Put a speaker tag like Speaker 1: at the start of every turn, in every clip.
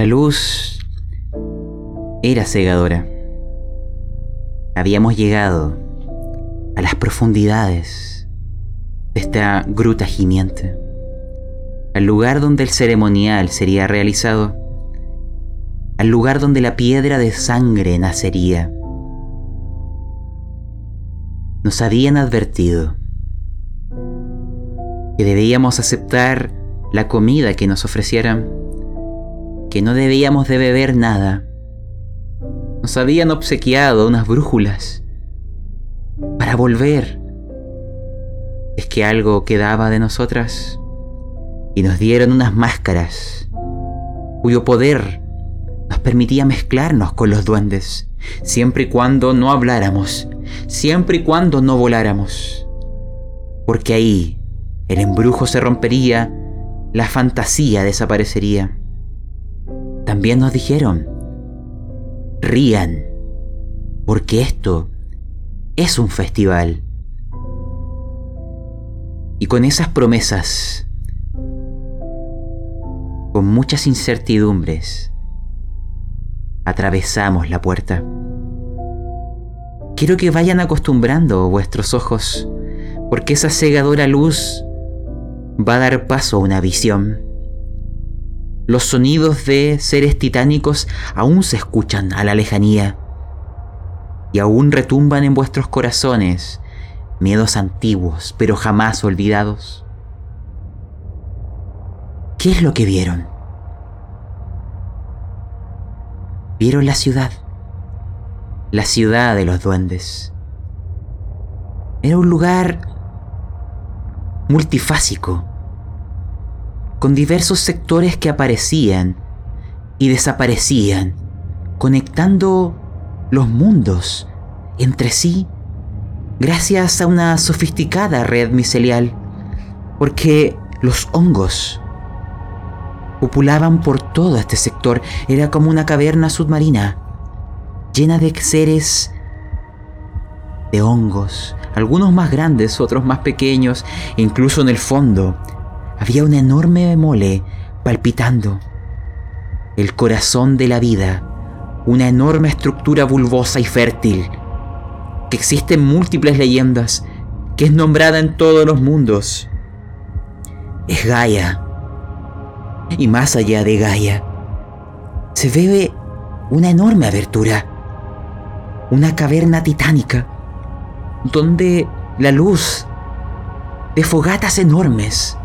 Speaker 1: La luz era cegadora. Habíamos llegado a las profundidades de esta gruta gimiente, al lugar donde el ceremonial sería realizado, al lugar donde la piedra de sangre nacería. Nos habían advertido que debíamos aceptar la comida que nos ofrecieran, que no debíamos de beber nada. Nos habían obsequiado unas brújulas para volver. Es que algo quedaba de nosotras y nos dieron unas máscaras cuyo poder nos permitía mezclarnos con los duendes, siempre y cuando no habláramos, siempre y cuando no voláramos. Porque ahí el embrujo se rompería, la fantasía desaparecería. También nos dijeron, rían, porque esto es un festival. Y con esas promesas, con muchas incertidumbres, atravesamos la puerta. Quiero que vayan acostumbrando vuestros ojos, porque esa cegadora luz va a dar paso a una visión. Los sonidos de seres titánicos aún se escuchan a la lejanía y aún retumban en vuestros corazones miedos antiguos pero jamás olvidados. ¿Qué es lo que vieron? Vieron la ciudad, la ciudad de los duendes. Era un lugar multifásico, con diversos sectores que aparecían y desaparecían, conectando los mundos entre sí gracias a una sofisticada red micelial, porque los hongos populaban por todo este sector, era como una caverna submarina, llena de seres de hongos, algunos más grandes, otros más pequeños, incluso en el fondo había una enorme mole palpitando. El corazón de la vida, una enorme estructura bulbosa y fértil, que existe en múltiples leyendas, que es nombrada en todos los mundos. Es Gaia. Y más allá de Gaia, se ve una enorme abertura, una caverna titánica, donde la luz de fogatas enormes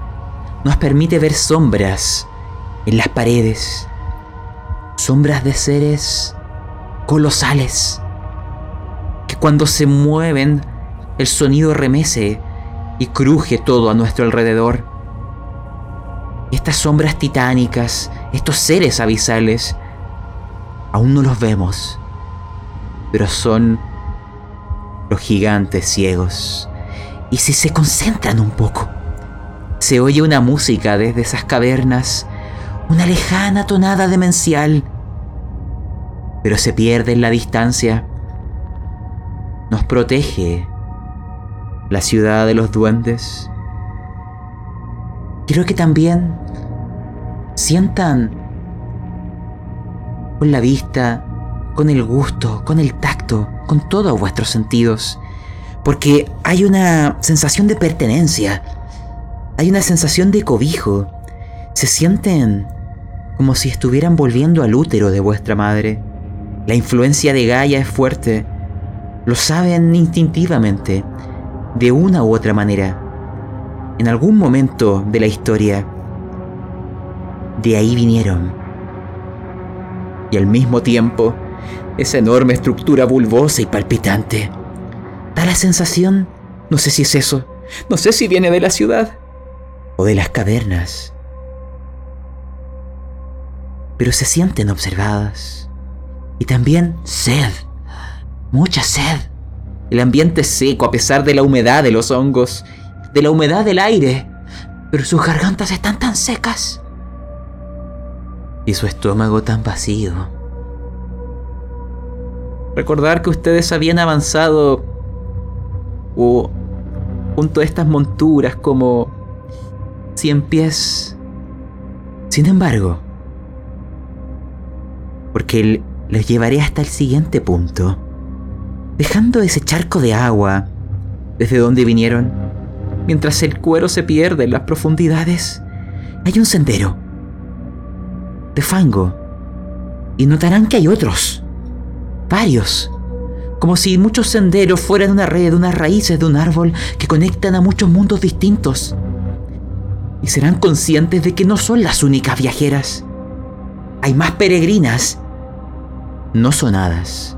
Speaker 1: nos permite ver sombras en las paredes, sombras de seres colosales, que cuando se mueven el sonido remece y cruje todo a nuestro alrededor. Estas sombras titánicas, estos seres abisales, aún no los vemos, pero son los gigantes ciegos. Y si se concentran un poco, se oye una música desde esas cavernas, una lejana tonada demencial, pero se pierde en la distancia. Nos protege la ciudad de los duendes. Quiero que también sientan con la vista, con el gusto, con el tacto, con todos vuestros sentidos, porque hay una sensación de pertenencia hay una sensación de cobijo. Se sienten como si estuvieran volviendo al útero de vuestra madre. La influencia de Gaia es fuerte. Lo saben instintivamente, de una u otra manera. En algún momento de la historia, de ahí vinieron. Y al mismo tiempo, esa enorme estructura bulbosa y palpitante. Da la sensación, no sé si es eso, no sé si viene de la ciudad, o de las cavernas, pero se sienten observadas. Y también sed, mucha sed. El ambiente es seco a pesar de la humedad de los hongos, de la humedad del aire, pero sus gargantas están tan secas. Y su estómago tan vacío. Recordar que ustedes habían avanzado o junto a estas monturas como cien pies. Sin embargo, porque los llevaré hasta el siguiente punto, dejando ese charco de agua desde donde vinieron. Mientras el cuero se pierde en las profundidades, hay un sendero de fango y notarán que hay otros, varios, como si muchos senderos fueran una red, unas raíces de un árbol que conectan a muchos mundos distintos. Y serán conscientes de que no son las únicas viajeras. Hay más peregrinas no sonadas.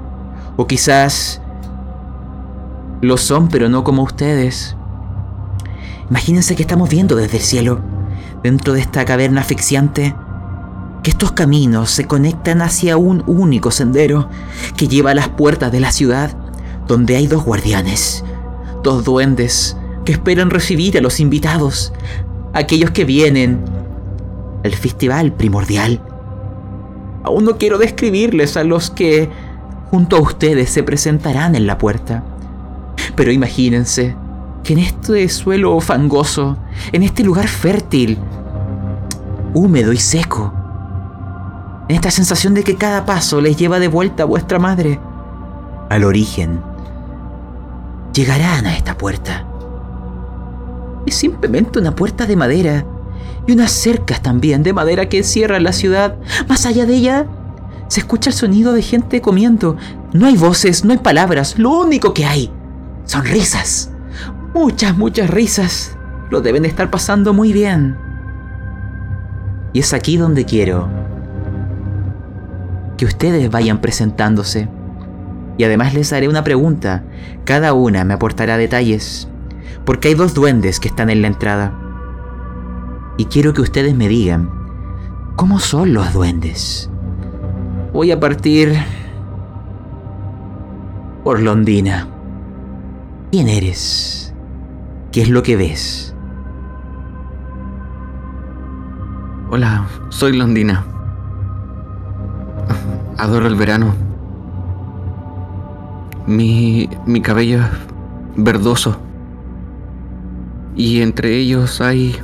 Speaker 1: O quizás lo son, pero no como ustedes. Imagínense que estamos viendo desde el cielo, dentro de esta caverna asfixiante, que estos caminos se conectan hacia un único sendero que lleva a las puertas de la ciudad, donde hay dos guardianes, dos duendes que esperan recibir a los invitados, aquellos que vienen al festival primordial Aún no quiero describirles a los que junto a ustedes se presentarán en la puerta. Pero imagínense que en este suelo fangoso, en este lugar fértil, húmedo y seco, en esta sensación de que cada paso les lleva de vuelta a vuestra madre, al origen, llegarán a esta puerta. Es simplemente una puerta de madera y unas cercas también de madera que cierran la ciudad. Más allá de ella, se escucha el sonido de gente comiendo. No hay voces, no hay palabras, lo único que hay son risas. Muchas, muchas risas. Lo deben estar pasando muy bien. Y es aquí donde quiero que ustedes vayan presentándose. Y además les haré una pregunta. Cada una me aportará detalles. Porque hay dos duendes que están en la entrada y quiero que ustedes me digan, ¿cómo son los duendes? Voy a partir por Londina. ¿Quién eres? ¿Qué es lo que ves?
Speaker 2: Hola, soy Londina. Adoro el verano. Mi, mi cabello es verdoso. Y entre ellos hay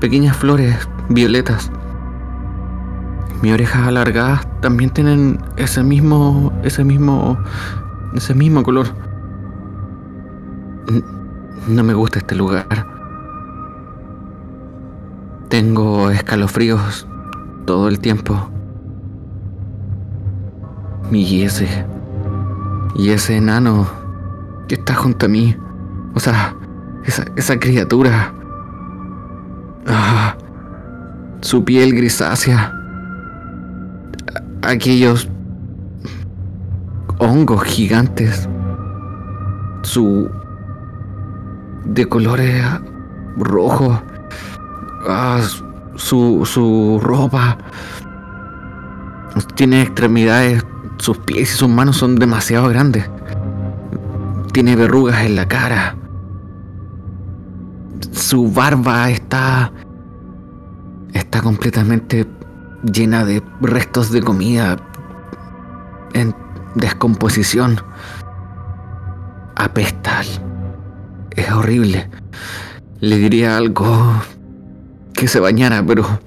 Speaker 2: pequeñas flores violetas. Mis orejas alargadas también tienen ese mismo, ese mismo, ese mismo color. No me gusta este lugar. Tengo escalofríos todo el tiempo. Y ese, y ese enano que está junto a mí, o sea, esa, criatura Ah, su piel grisácea. Aquellos hongos gigantes. Su... de colores rojos. Ah, su, su ropa. Tiene extremidades. Sus pies y sus manos son demasiado grandes. Tiene verrugas en la cara su barba está está completamente llena de restos de comida en descomposición. Apesta. Es horrible. Le diría algo que se bañara, pero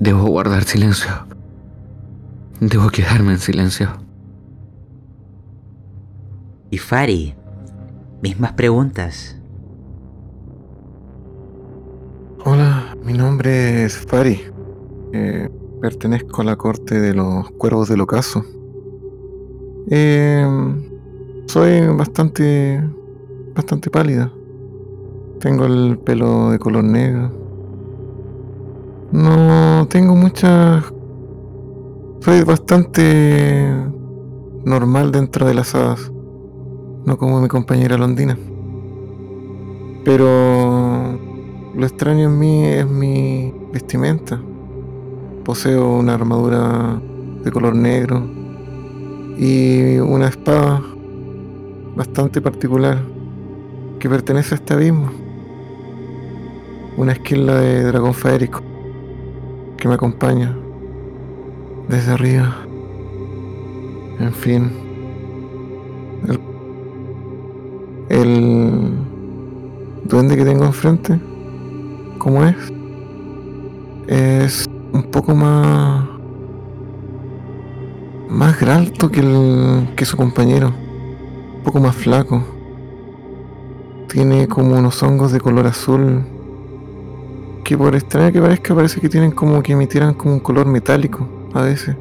Speaker 2: debo guardar silencio. Debo quedarme en silencio.
Speaker 1: Y Fari, mismas preguntas.
Speaker 3: Hola, mi nombre es Fari. Eh, pertenezco a la corte de los cuervos del ocaso. Eh, soy bastante, bastante pálida. Tengo el pelo de color negro. No tengo muchas. Soy bastante normal dentro de las hadas. No como mi compañera Londina. Pero lo extraño en mí es mi vestimenta. Poseo una armadura de color negro y una espada bastante particular que pertenece a este abismo. Una esquila de dragón faérico que me acompaña desde arriba. En fin. El, el duende que tengo enfrente como es, es un poco más más alto que, el, que su compañero, un poco más flaco. Tiene como unos hongos de color azul que por extraño que parezca parece que tienen como que emitieran como un color metálico a veces.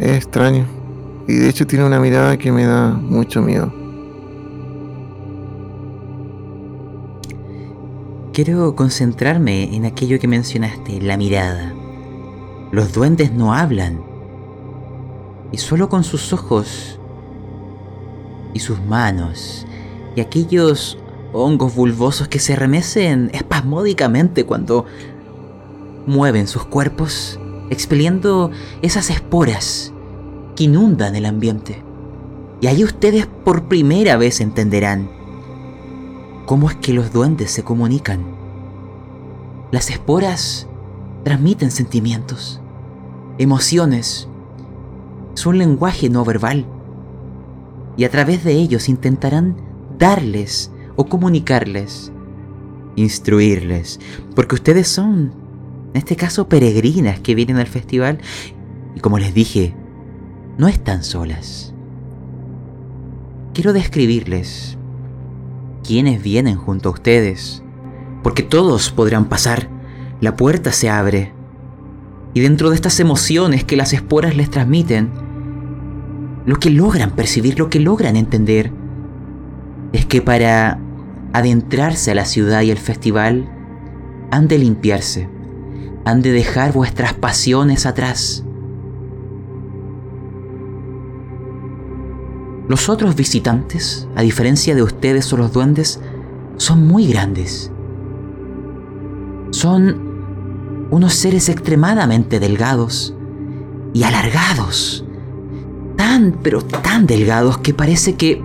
Speaker 3: Es extraño. Y de hecho tiene una mirada que me da mucho miedo.
Speaker 1: Quiero concentrarme en aquello que mencionaste, la mirada. Los duendes no hablan. Y solo con sus ojos y sus manos y aquellos hongos bulbosos que se remecen espasmódicamente cuando mueven sus cuerpos, expeliendo esas esporas que inundan el ambiente. Y ahí ustedes por primera vez entenderán cómo es que los duendes se comunican. Las esporas transmiten sentimientos, emociones. Es un lenguaje no verbal. Y a través de ellos intentarán darles o comunicarles, instruirles, porque ustedes son, en este caso, peregrinas que vienen al festival y como les dije, no están solas. Quiero describirles quiénes vienen junto a ustedes, porque todos podrán pasar, la puerta se abre, y dentro de estas emociones que las esporas les transmiten, lo que logran percibir, lo que logran entender, es que para adentrarse a la ciudad y el festival, han de limpiarse, han de dejar vuestras pasiones atrás. Los otros visitantes, a diferencia de ustedes o los duendes, son muy grandes. Son unos seres extremadamente delgados y alargados. Tan, pero tan delgados que parece que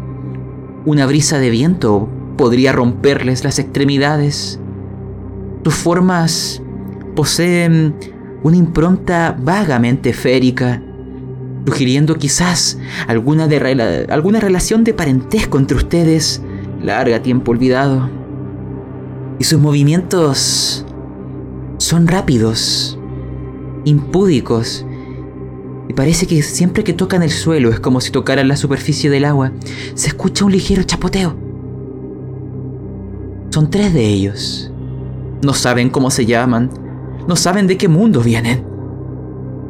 Speaker 1: una brisa de viento podría romperles las extremidades. Sus formas poseen una impronta vagamente férica, sugiriendo quizás alguna, de alguna relación de parentesco entre ustedes, larga tiempo olvidado. Y sus movimientos son rápidos, impúdicos, y parece que siempre que tocan el suelo es como si tocaran la superficie del agua. Se escucha un ligero chapoteo. Son tres de ellos. No saben cómo se llaman, no saben de qué mundo vienen.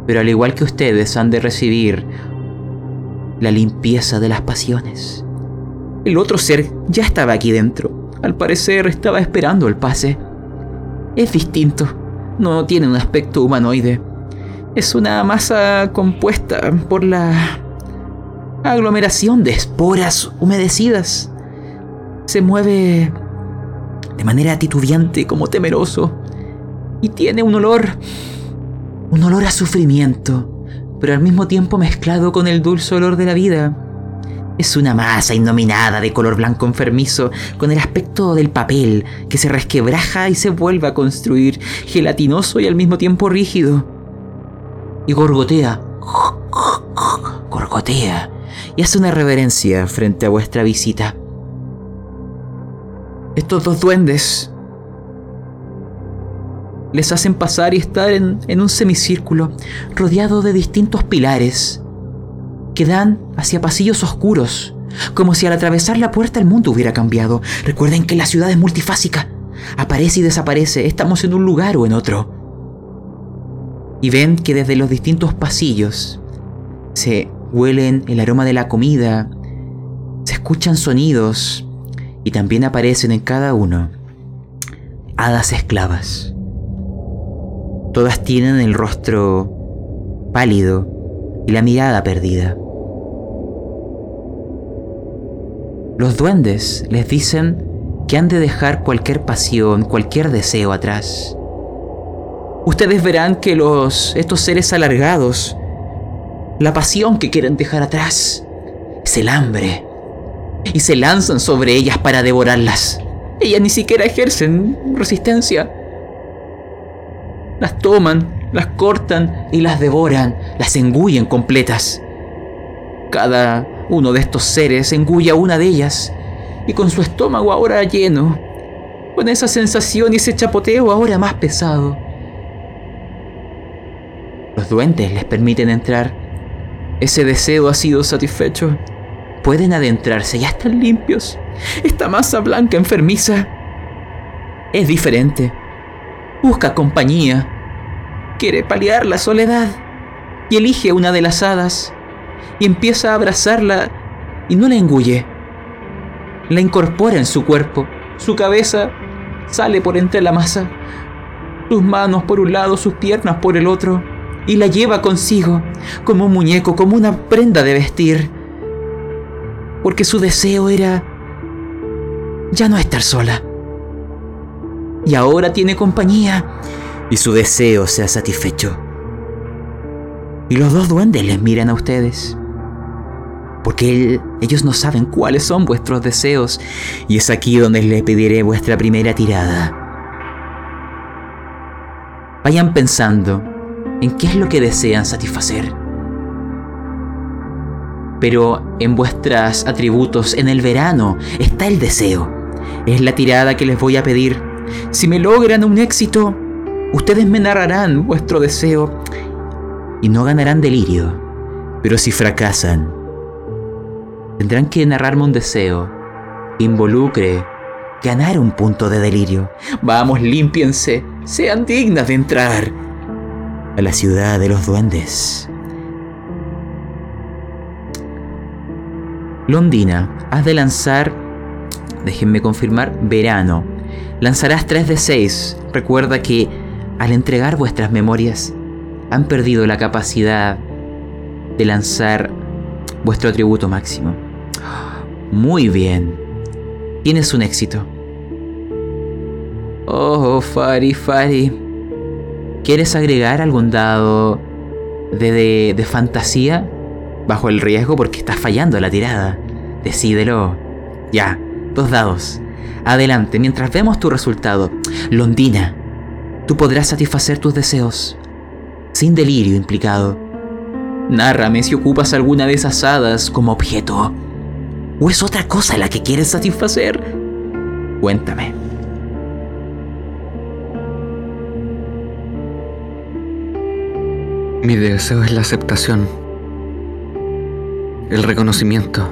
Speaker 1: Pero al igual que ustedes han de recibir la limpieza de las pasiones. El otro ser ya estaba aquí dentro. Al parecer estaba esperando el pase. Es distinto. No tiene un aspecto humanoide. Es una masa compuesta por la aglomeración de esporas humedecidas. Se mueve de manera titubeante como temeroso. Y tiene un olor, un olor a sufrimiento, pero al mismo tiempo mezclado con el dulce olor de la vida. Es una masa innominada de color blanco enfermizo, con el aspecto del papel que se resquebraja y se vuelve a construir, gelatinoso y al mismo tiempo rígido. Y gorgotea, gorgotea, y hace una reverencia frente a vuestra visita. Estos dos duendes les hacen pasar y estar en, un semicírculo rodeado de distintos pilares que dan hacia pasillos oscuros, como si al atravesar la puerta el mundo hubiera cambiado. Recuerden que la ciudad es multifásica, aparece y desaparece, estamos en un lugar o en otro. Y ven que desde los distintos pasillos se huelen el aroma de la comida, se escuchan sonidos y también aparecen en cada uno hadas esclavas. Todas tienen el rostro pálido y la mirada perdida. Los duendes les dicen que han de dejar cualquier pasión, cualquier deseo atrás. Ustedes verán que los estos seres alargados, la pasión que quieren dejar atrás es el hambre, y se lanzan sobre ellas para devorarlas. Ellas ni siquiera ejercen resistencia. Las toman, las cortan y las devoran, las engullen completas. Cada uno de estos seres engulle a una de ellas y con su estómago ahora lleno, con esa sensación y ese chapoteo ahora más pesado. Los duendes les permiten entrar Ese deseo ha sido satisfecho. Pueden adentrarse, ya están limpios. Esta masa blanca enfermiza es diferente. Busca compañía. Quiere paliar la soledad. Y elige una de las hadas. Y empieza a abrazarla y no la engulle. La incorpora en su cuerpo. Su cabeza sale por entre la masa. Sus manos por un lado, sus piernas por el otro. Y la lleva consigo, como un muñeco, como una prenda de vestir. Porque su deseo era ya no estar sola. Y ahora tiene compañía. Y su deseo se ha satisfecho. Y los dos duendes les miran a ustedes porque ellos no saben cuáles son vuestros deseos, y es aquí donde les pediré vuestra primera tirada. Vayan pensando en qué es lo que desean satisfacer. Pero en vuestros atributos en el verano está el deseo. Es la tirada que les voy a pedir. Si me logran un éxito, ustedes me narrarán vuestro deseo y no ganarán delirio. Pero si fracasan, Tendrán que narrarme un deseo que involucre ganar un punto de delirio. Vamos, límpiense, sean dignas de entrar a la ciudad de los duendes. Londina, has de lanzar, déjenme confirmar, verano. Lanzarás 3 de 6. Recuerda que al entregar vuestras memorias han perdido la capacidad de lanzar vuestro atributo máximo. Muy bien. Tienes un éxito. Oh, Fari, Fari. ¿Quieres agregar algún dado de, de, fantasía bajo el riesgo porque estás fallando la tirada? Decídelo. Ya, dos dados. Adelante, mientras vemos tu resultado. Londina, tú podrás satisfacer tus deseos. Sin delirio implicado. Nárrame si ocupas alguna de esas hadas como objeto. ¿O es otra cosa la que quieres satisfacer? Cuéntame.
Speaker 2: Mi deseo es la aceptación, el reconocimiento.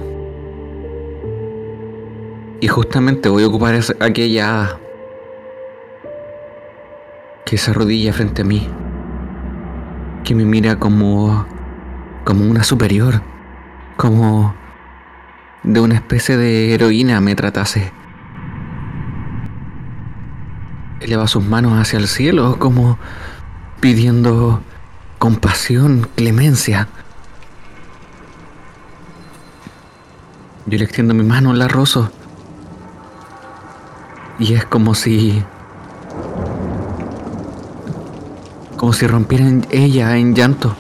Speaker 2: Y justamente voy a ocupar aquella que se arrodilla frente a mí, que me mira como como una superior, como de una especie de heroína me tratase. Eleva sus manos hacia el cielo como pidiendo compasión, clemencia. Yo le extiendo mi mano, la rozo. Y es como si... Como si rompiera ella en llanto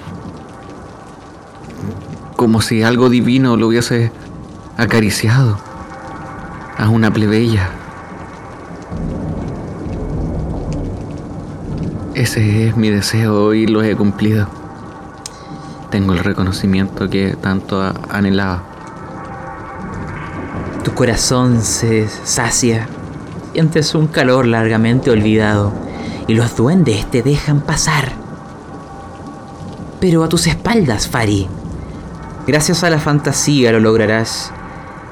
Speaker 2: como si algo divino lo hubiese acariciado a una plebeya. Ese es mi deseo y lo he cumplido. Tengo el reconocimiento que tanto anhelaba.
Speaker 1: Tu corazón se sacia, sientes un calor largamente olvidado y los duendes te dejan pasar. Pero a tus espaldas, Fari, Gracias a la fantasía lo lograrás,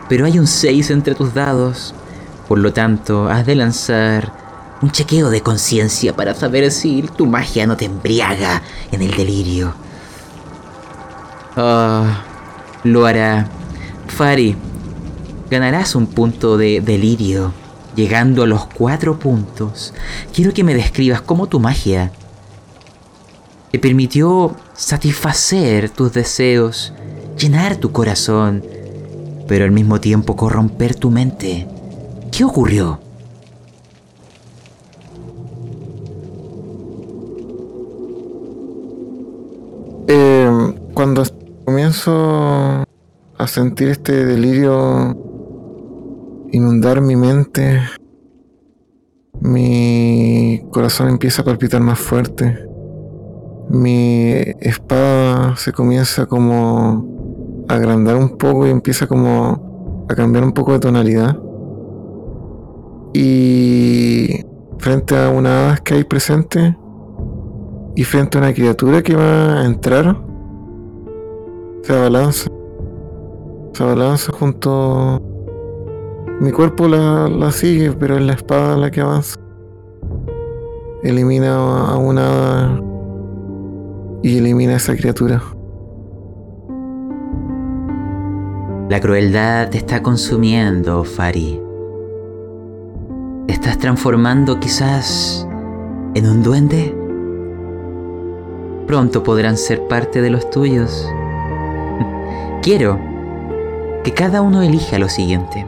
Speaker 1: pero hay un 6 entre tus dados, por lo tanto has de lanzar un chequeo de conciencia para saber si tu magia no te embriaga en el delirio. Ah, lo hará. Fari, ganarás un punto de delirio. Llegando a los cuatro puntos, quiero que me describas cómo tu magia te permitió satisfacer tus deseos llenar tu corazón, pero al mismo tiempo corromper tu mente. ¿Qué ocurrió?
Speaker 3: Eh, cuando comienzo a sentir este delirio inundar mi mente, mi corazón empieza a palpitar más fuerte. Mi espada se comienza como agrandar un poco y empieza como a cambiar un poco de tonalidad. Y frente a una hada que hay presente y frente a una criatura que va a entrar, se abalanza. Se abalanza junto. Mi cuerpo la, la sigue, pero es la espada la que avanza. Elimina a una y elimina a esa criatura.
Speaker 1: La crueldad te está consumiendo, Fari. Te estás transformando quizás en un duende. Pronto podrán ser parte de los tuyos. Quiero que cada uno elija lo siguiente,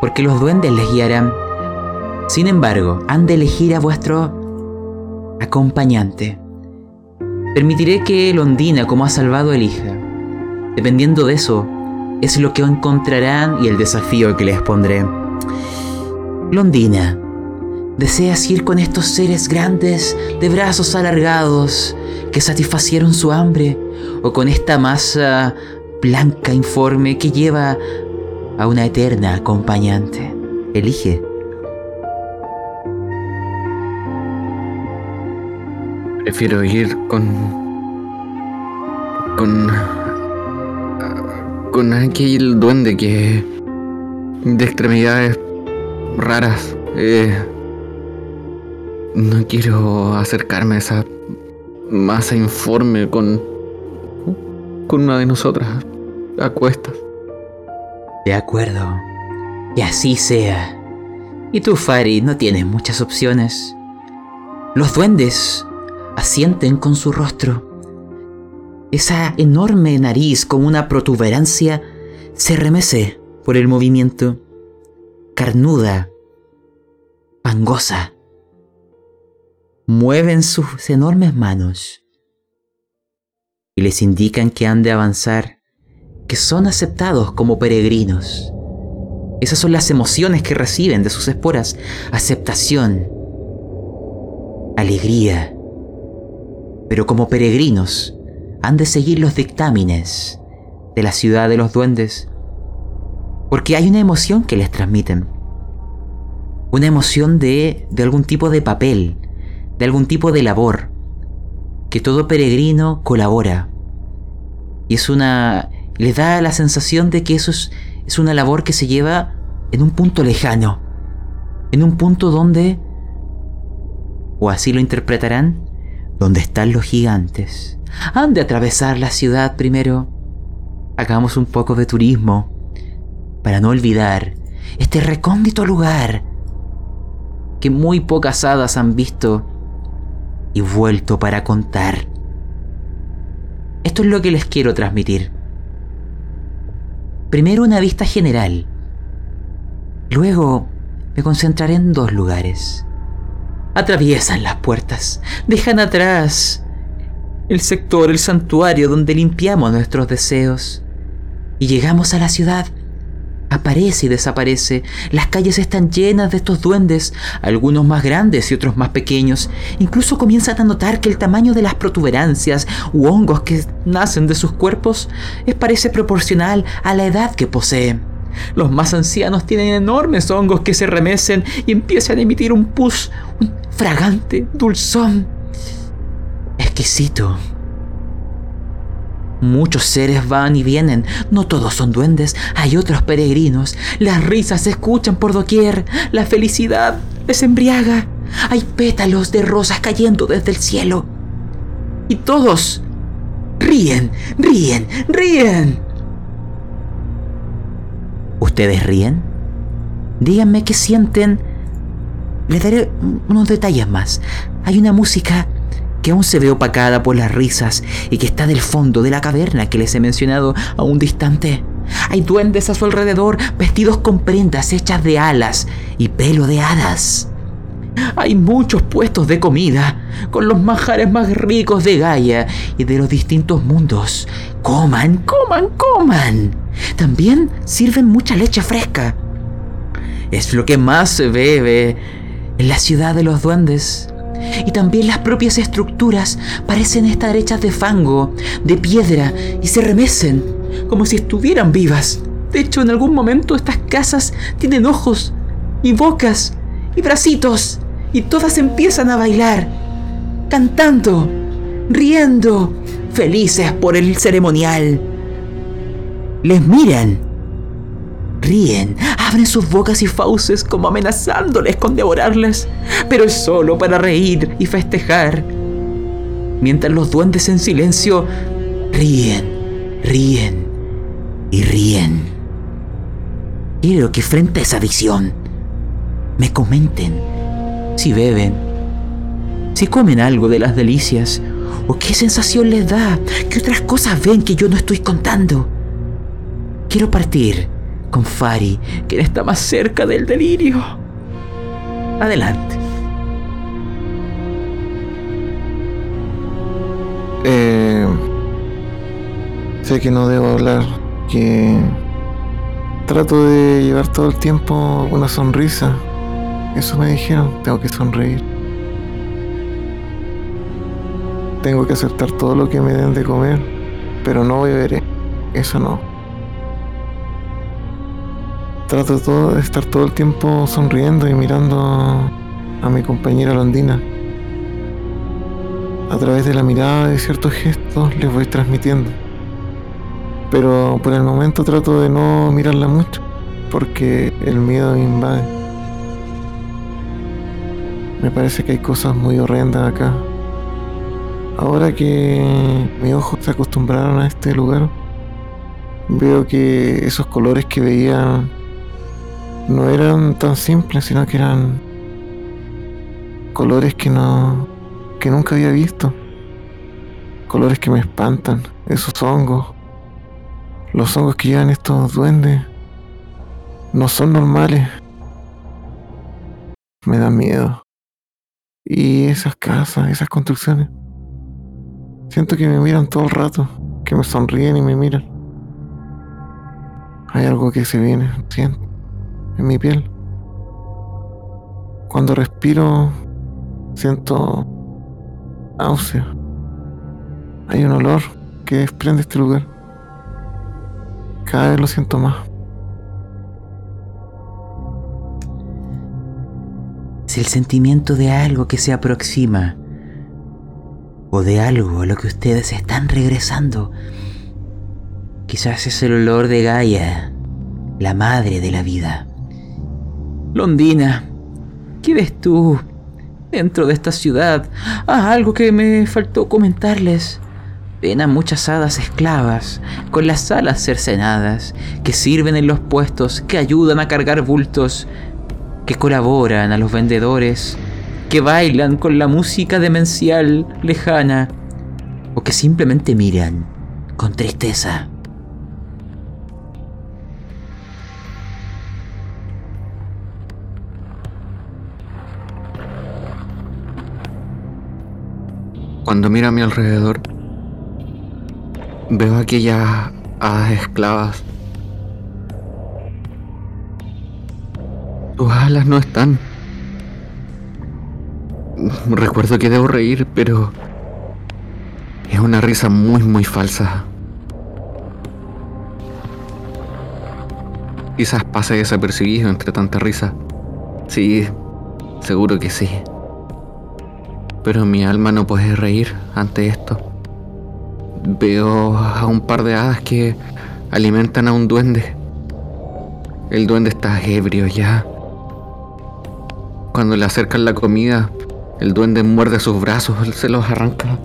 Speaker 1: porque los duendes les guiarán. Sin embargo, han de elegir a vuestro acompañante. Permitiré que Londina, como ha salvado, elija. Dependiendo de eso, es lo que encontrarán y el desafío que les pondré. Londina, ¿deseas ir con estos seres grandes de brazos alargados que satisfacieron su hambre o con esta masa blanca informe que lleva a una eterna acompañante? Elige.
Speaker 2: Prefiero ir con. con. con aquel duende que. de extremidades raras. Eh, no quiero acercarme a esa masa informe con. con una de nosotras a cuestas.
Speaker 1: De acuerdo. Y así sea. Y tú, Fari, no tienes muchas opciones. Los duendes asienten con su rostro. Esa enorme nariz con una protuberancia se remece por el movimiento. Carnuda, fangosa. Mueven sus enormes manos y les indican que han de avanzar, que son aceptados como peregrinos. Esas son las emociones que reciben de sus esporas. Aceptación, alegría, pero como peregrinos han de seguir los dictámenes de la ciudad de los duendes, porque hay una emoción que les transmiten, una emoción de, de algún tipo de papel, de algún tipo de labor, que todo peregrino colabora. Y es una... les da la sensación de que eso es, es una labor que se lleva en un punto lejano, en un punto donde, o así lo interpretarán, donde están los gigantes. Han de atravesar la ciudad primero. Hagamos un poco de turismo para no olvidar este recóndito lugar que muy pocas hadas han visto y vuelto para contar. Esto es lo que les quiero transmitir. Primero una vista general. Luego me concentraré en dos lugares. Atraviesan las puertas, dejan atrás el sector, el santuario donde limpiamos nuestros deseos. Y llegamos a la ciudad. Aparece y desaparece. Las calles están llenas de estos duendes, algunos más grandes y otros más pequeños. Incluso comienzan a notar que el tamaño de las protuberancias u hongos que nacen de sus cuerpos es parece proporcional a la edad que poseen. Los más ancianos tienen enormes hongos que se remecen y empiezan a emitir un pus, un fragante, dulzón, exquisito. Muchos seres van y vienen, no todos son duendes, hay otros peregrinos. Las risas se escuchan por doquier, la felicidad les embriaga. Hay pétalos de rosas cayendo desde el cielo. Y todos ríen, ríen, ríen. ¿Ustedes ríen? Díganme qué sienten. Les daré unos detalles más. Hay una música que aún se ve opacada por las risas y que está del fondo de la caverna que les he mencionado a un distante. Hay duendes a su alrededor vestidos con prendas hechas de alas y pelo de hadas. Hay muchos puestos de comida, con los manjares más ricos de Gaia y de los distintos mundos. Coman, coman, coman. También sirven mucha leche fresca. Es lo que más se bebe en la ciudad de los duendes. Y también las propias estructuras parecen estar hechas de fango, de piedra, y se remecen, como si estuvieran vivas. De hecho, en algún momento estas casas tienen ojos, y bocas, y bracitos, y todas empiezan a bailar, cantando, riendo, felices por el ceremonial. les miran. Ríen, abren sus bocas y fauces como amenazándoles con devorarles, pero es solo para reír y festejar. Mientras los duendes en silencio ríen, ríen y ríen. Quiero que frente a esa visión me comenten si beben, si comen algo de las delicias o qué sensación les da, qué otras cosas ven que yo no estoy contando. Quiero partir con Fari, quien está más cerca del delirio. Adelante.
Speaker 3: Eh, sé que no debo hablar, que trato de llevar todo el tiempo una sonrisa. Eso me dijeron, tengo que sonreír. Tengo que aceptar todo lo que me den de comer, pero no beberé. Eso no. Trato de estar todo el tiempo sonriendo y mirando a mi compañera Londina. A través de la mirada y ciertos gestos les voy transmitiendo. Pero por el momento trato de no mirarla mucho, porque el miedo me invade. Me parece que hay cosas muy horrendas acá. Ahora que mis ojos se acostumbraron a este lugar, veo que esos colores que veía no eran tan simples, sino que eran colores que no que nunca había visto. Colores que me espantan, esos hongos. Los hongos que llevan estos duendes no son normales. Me da miedo. Y esas casas, esas construcciones. Siento que me miran todo el rato, que me sonríen y me miran. Hay algo que se viene, siento en mi piel. Cuando respiro, siento náusea. Hay un olor que desprende este lugar. Cada vez lo siento más.
Speaker 1: Es el sentimiento de algo que se aproxima o de algo a lo que ustedes están regresando. Quizás es el olor de Gaia, la madre de la vida. Londina, ¿qué ves tú dentro de esta ciudad? Ah, algo que me faltó comentarles. Ven a muchas hadas esclavas, con las alas cercenadas, que sirven en los puestos, que ayudan a cargar bultos, que colaboran a los vendedores, que bailan con la música demencial lejana, o que simplemente miran con tristeza.
Speaker 2: Cuando miro a mi alrededor, veo aquellas hadas esclavas. Tus alas no están. Recuerdo que debo reír, pero es una risa muy, muy falsa. Quizás pase desapercibido entre tanta risa. Sí, seguro que sí. Pero mi alma no puede reír ante esto. Veo a un par de hadas que alimentan a un duende. El duende está ebrio ya. Cuando le acercan la comida, el duende muerde sus brazos, se los arranca.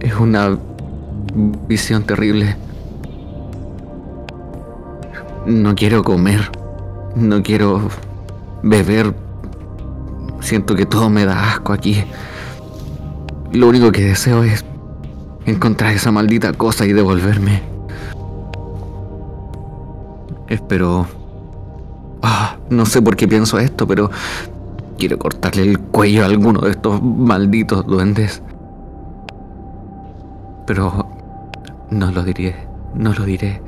Speaker 2: Es una visión terrible. No quiero comer. No quiero beber Siento que todo me da asco aquí. Lo único que deseo es encontrar esa maldita cosa y devolverme. Espero... Ah, no sé por qué pienso esto, pero quiero cortarle el cuello a alguno de estos malditos duendes. Pero no lo diré, no lo diré,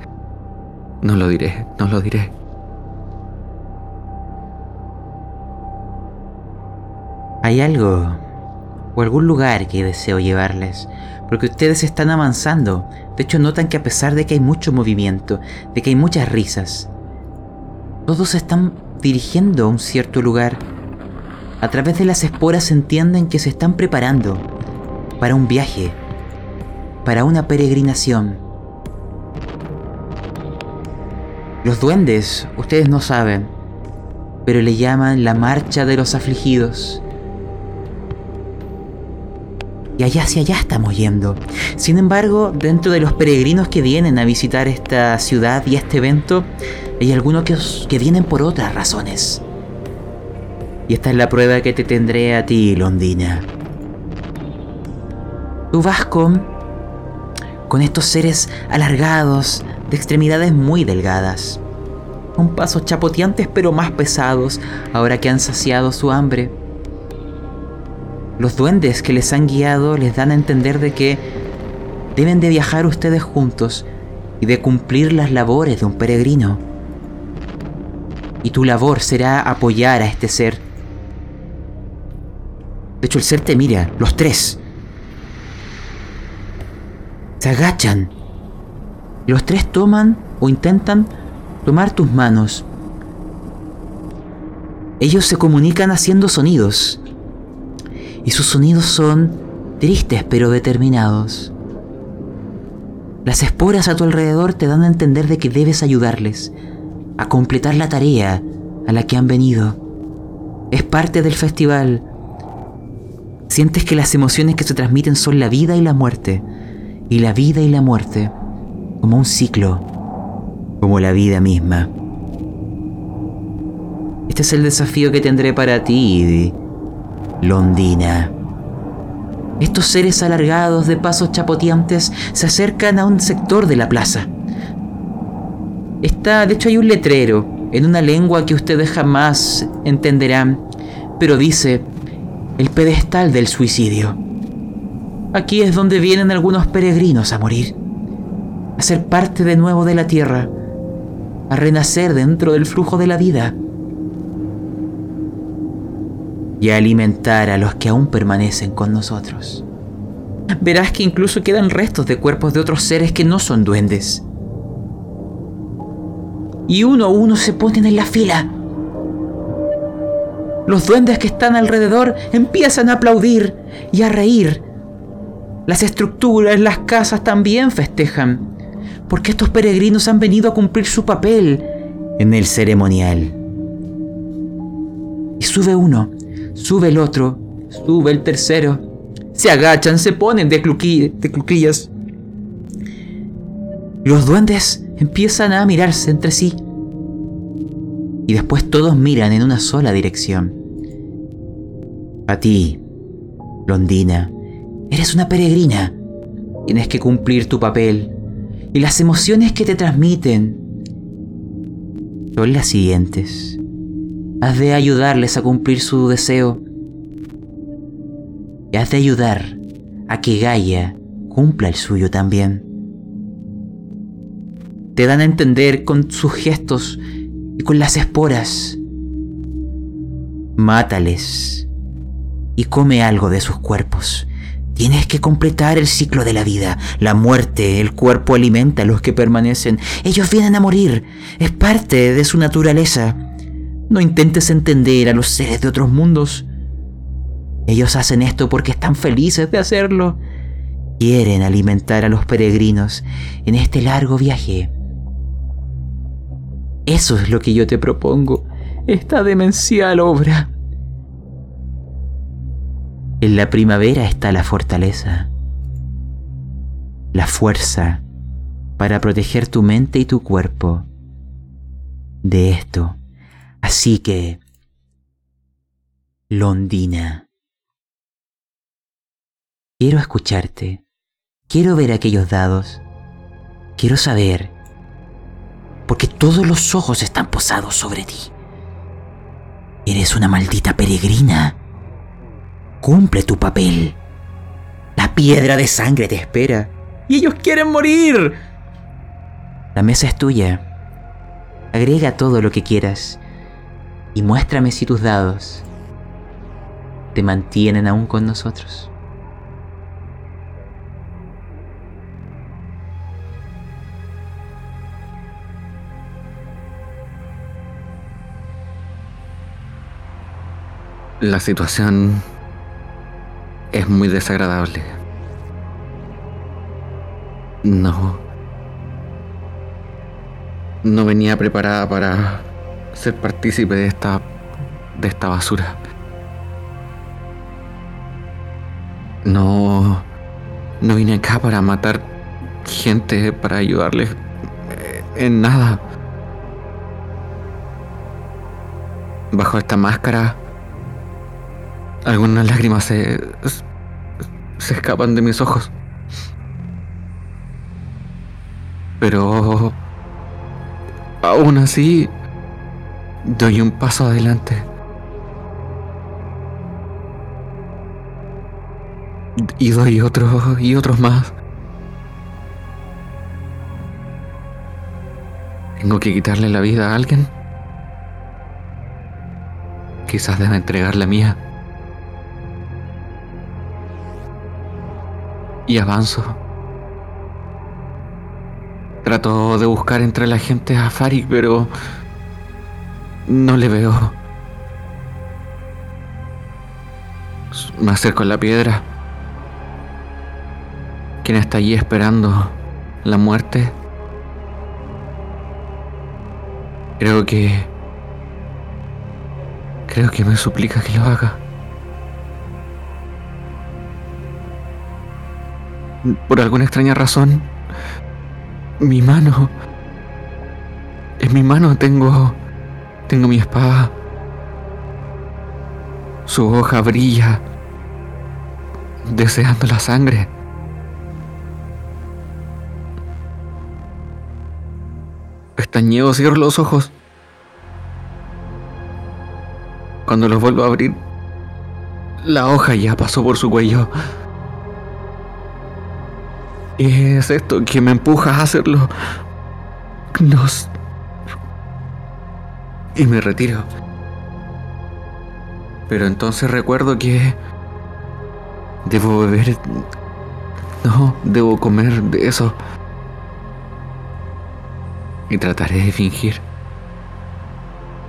Speaker 2: no lo diré, no lo diré.
Speaker 1: Hay algo o algún lugar que deseo llevarles, porque ustedes están avanzando. De hecho, notan que a pesar de que hay mucho movimiento, de que hay muchas risas, todos se están dirigiendo a un cierto lugar. A través de las esporas entienden que se están preparando para un viaje, para una peregrinación. Los duendes, ustedes no saben, pero le llaman la marcha de los afligidos. Y allá hacia allá estamos yendo. Sin embargo, dentro de los peregrinos que vienen a visitar esta ciudad y este evento, hay algunos que, que vienen por otras razones. Y esta es la prueba que te tendré a ti, Londina. Tú vas con, con estos seres alargados, de extremidades muy delgadas, con pasos chapoteantes pero más pesados ahora que han saciado su hambre. Los duendes que les han guiado les dan a entender de que deben de viajar ustedes juntos y de cumplir las labores de un peregrino. Y tu labor será apoyar a este ser. De hecho, el ser te mira, los tres. Se agachan. Los tres toman o intentan tomar tus manos. Ellos se comunican haciendo sonidos. Y sus sonidos son tristes pero determinados. Las esporas a tu alrededor te dan a entender de que debes ayudarles a completar la tarea a la que han venido. Es parte del festival. Sientes que las emociones que se transmiten son la vida y la muerte. Y la vida y la muerte como un ciclo, como la vida misma. Este es el desafío que tendré para ti, Londina. Estos seres alargados de pasos chapoteantes se acercan a un sector de la plaza. Está, de hecho hay un letrero en una lengua que ustedes jamás entenderán, pero dice el pedestal del suicidio. Aquí es donde vienen algunos peregrinos a morir, a ser parte de nuevo de la tierra, a renacer dentro del flujo de la vida y a alimentar a los que aún permanecen con nosotros. Verás que incluso quedan restos de cuerpos de otros seres que no son duendes. Y uno a uno se ponen en la fila. Los duendes que están alrededor empiezan a aplaudir y a reír. Las estructuras, las casas también festejan, porque estos peregrinos han venido a cumplir su papel en el ceremonial. Y sube uno Sube el otro, sube el tercero. Se agachan, se ponen de, de cluquillas. Los duendes empiezan a mirarse entre sí. Y después todos miran en una sola dirección. A ti, Londina, eres una peregrina. Tienes que cumplir tu papel. Y las emociones que te transmiten son las siguientes. Has de ayudarles a cumplir su deseo. Y has de ayudar a que Gaia cumpla el suyo también. Te dan a entender con sus gestos y con las esporas. Mátales y come algo de sus cuerpos. Tienes que completar el ciclo de la vida. La muerte, el cuerpo alimenta a los que permanecen. Ellos vienen a morir. Es parte de su naturaleza. No intentes entender a los seres de otros mundos. Ellos hacen esto porque están felices de hacerlo. Quieren alimentar a los peregrinos en este largo viaje. Eso es lo que yo te propongo, esta demencial obra. En la primavera está la fortaleza, la fuerza para proteger tu mente y tu cuerpo de esto Así que, Londina, quiero escucharte, quiero ver aquellos dados, quiero saber, porque todos los ojos están posados sobre ti. Eres una maldita peregrina. Cumple tu papel. La piedra de sangre te espera. Y ellos quieren morir. La mesa es tuya. Agrega todo lo que quieras y muéstrame si tus dados te mantienen aún con nosotros.
Speaker 2: La situación es muy desagradable. No. no venía preparada para ser partícipe de esta de esta basura. No no vine acá para matar gente, para ayudarles en nada. Bajo esta máscara algunas lágrimas se se escapan de mis ojos. Pero aún así doy un paso adelante. Y doy otros y otros más. ¿Tengo que quitarle la vida a alguien? Quizás deba entregar la mía. Y avanzo. Trato de buscar entre la gente a Farik, pero no le veo. Me acerco a la piedra. ¿Quién está allí esperando la muerte? Creo que... Creo que me suplica que lo haga. Por alguna extraña razón, mi mano... En mi mano tengo... Tengo mi espada. Su hoja brilla, deseando la sangre. Estañeo, cierro los ojos. Cuando los vuelvo a abrir, la hoja ya pasó por su cuello. Y es esto que me empuja a hacerlo. Nos... Y me retiro. Pero entonces recuerdo que... Debo beber... No, debo comer de eso. Y trataré de fingir.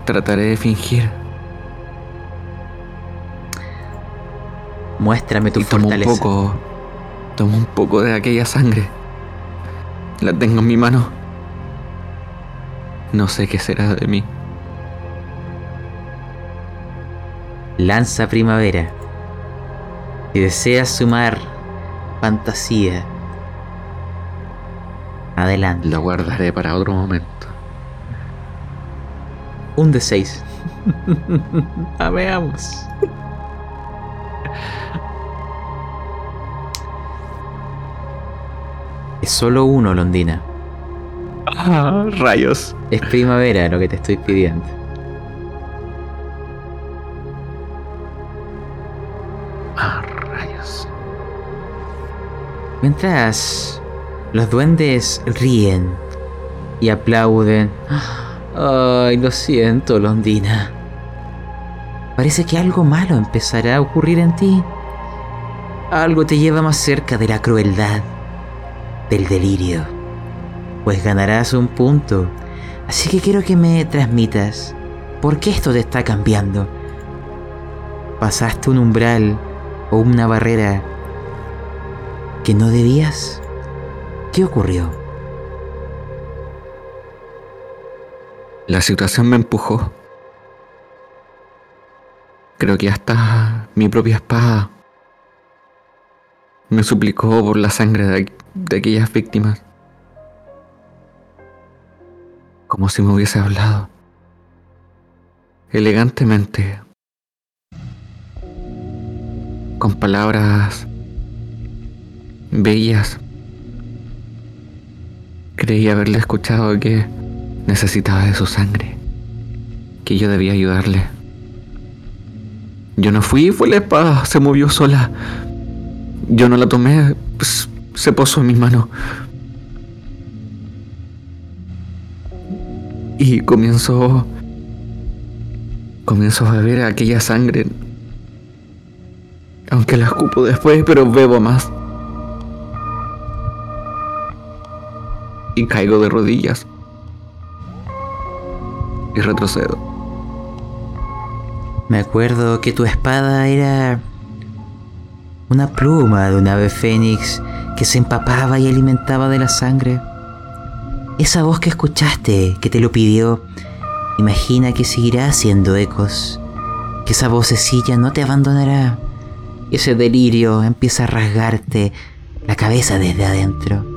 Speaker 2: Trataré de fingir.
Speaker 1: Muéstrame tu
Speaker 2: y tomo
Speaker 1: fortaleza.
Speaker 2: un poco. Tomo un poco de aquella sangre. La tengo en mi mano. No sé qué será de mí.
Speaker 1: Lanza primavera. Si deseas sumar fantasía, adelante.
Speaker 2: La guardaré para otro momento.
Speaker 1: Un de seis. ah, veamos. Es solo uno, Londina.
Speaker 2: Ah, rayos.
Speaker 1: Es primavera lo que te estoy pidiendo. Mientras los duendes ríen y aplauden. Ay, lo siento, Londina. Parece que algo malo empezará a ocurrir en ti. Algo te lleva más cerca de la crueldad, del delirio. Pues ganarás un punto. Así que quiero que me transmitas por qué esto te está cambiando. ¿Pasaste un umbral o una barrera que no debías? ¿Qué ocurrió?
Speaker 2: La situación me empujó. Creo que hasta mi propia espada me suplicó por la sangre de, de aquellas víctimas. Como si me hubiese hablado. Elegantemente. Con palabras bellas. Creí haberle escuchado que necesitaba de su sangre. Que yo debía ayudarle. Yo no fui, fue la espada, se movió sola. Yo no la tomé, pues, se posó en mi mano. Y comienzo. Comienzo a beber aquella sangre. Aunque la escupo después, pero bebo más. Y caigo de rodillas. Y retrocedo.
Speaker 1: Me acuerdo que tu espada era una pluma de un ave fénix que se empapaba y alimentaba de la sangre. esa voz que escuchaste, que te lo pidió, imagina que seguirá haciendo ecos, que esa vocecilla no te abandonará. Ese delirio empieza a rasgarte la cabeza desde adentro.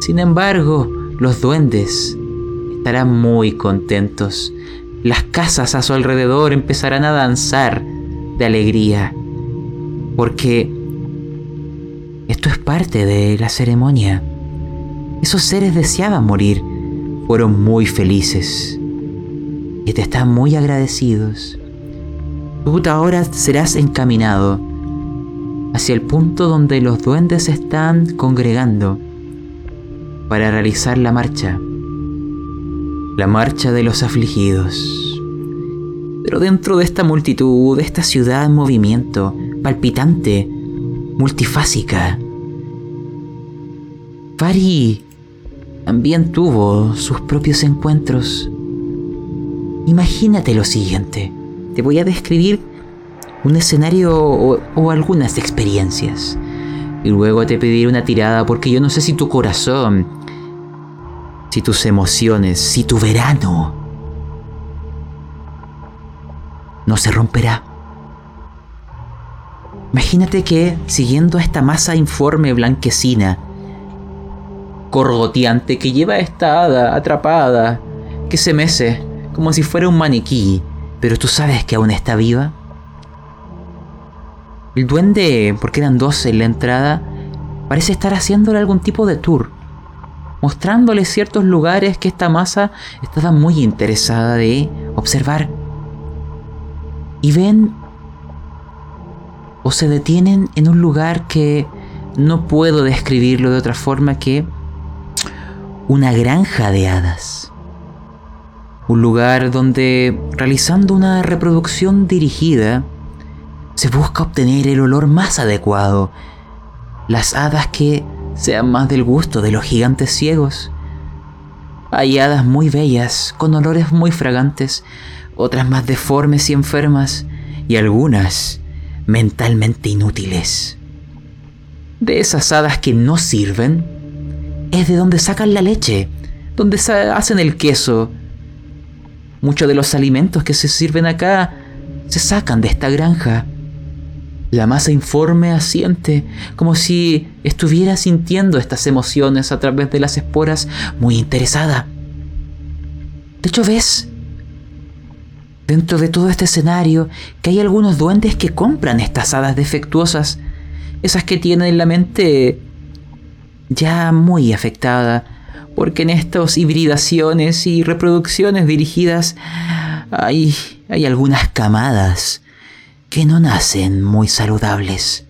Speaker 1: Sin embargo, los duendes estarán muy contentos. Las casas a su alrededor empezarán a danzar de alegría, porque esto es parte de la ceremonia. Esos seres deseaban morir, fueron muy felices y te están muy agradecidos. Tú ahora serás encaminado hacia el punto donde los duendes están congregando para realizar la marcha, la marcha de los afligidos. Pero dentro de esta multitud, de esta ciudad en movimiento, palpitante, multifásica, Fari también tuvo sus propios encuentros. Imagínate lo siguiente. Te voy a describir un escenario o, algunas experiencias. Y luego te pediré una tirada porque yo no sé si tu corazón, si tus emociones, si tu verano no se romperá. Imagínate que, siguiendo esta masa informe blanquecina, corgoteante que lleva a esta hada atrapada, que se mece como si fuera un maniquí, pero tú sabes que aún está viva. El duende, porque eran dos en la entrada, parece estar haciéndole algún tipo de tour, mostrándole ciertos lugares que esta masa estaba muy interesada de observar. Y ven o se detienen en un lugar que no puedo describirlo de otra forma que una granja de hadas. Un lugar donde, realizando una reproducción dirigida, se busca obtener el olor más adecuado. Las hadas que sean más del gusto de los gigantes ciegos. Hay hadas muy bellas, con olores muy fragantes, otras más deformes y enfermas, y algunas mentalmente inútiles. De esas hadas que no sirven, es de donde sacan la leche, donde hacen el queso. Muchos de los alimentos que se sirven acá se sacan de esta granja. La masa informe asiente, como si estuviera sintiendo estas emociones a través de las esporas, muy interesada. De hecho, ves, dentro de todo este escenario, que hay algunos duendes que compran estas hadas defectuosas, esas que tienen en la mente ya muy afectada, porque en estas hibridaciones y reproducciones dirigidas hay, hay algunas camadas que no nacen muy saludables.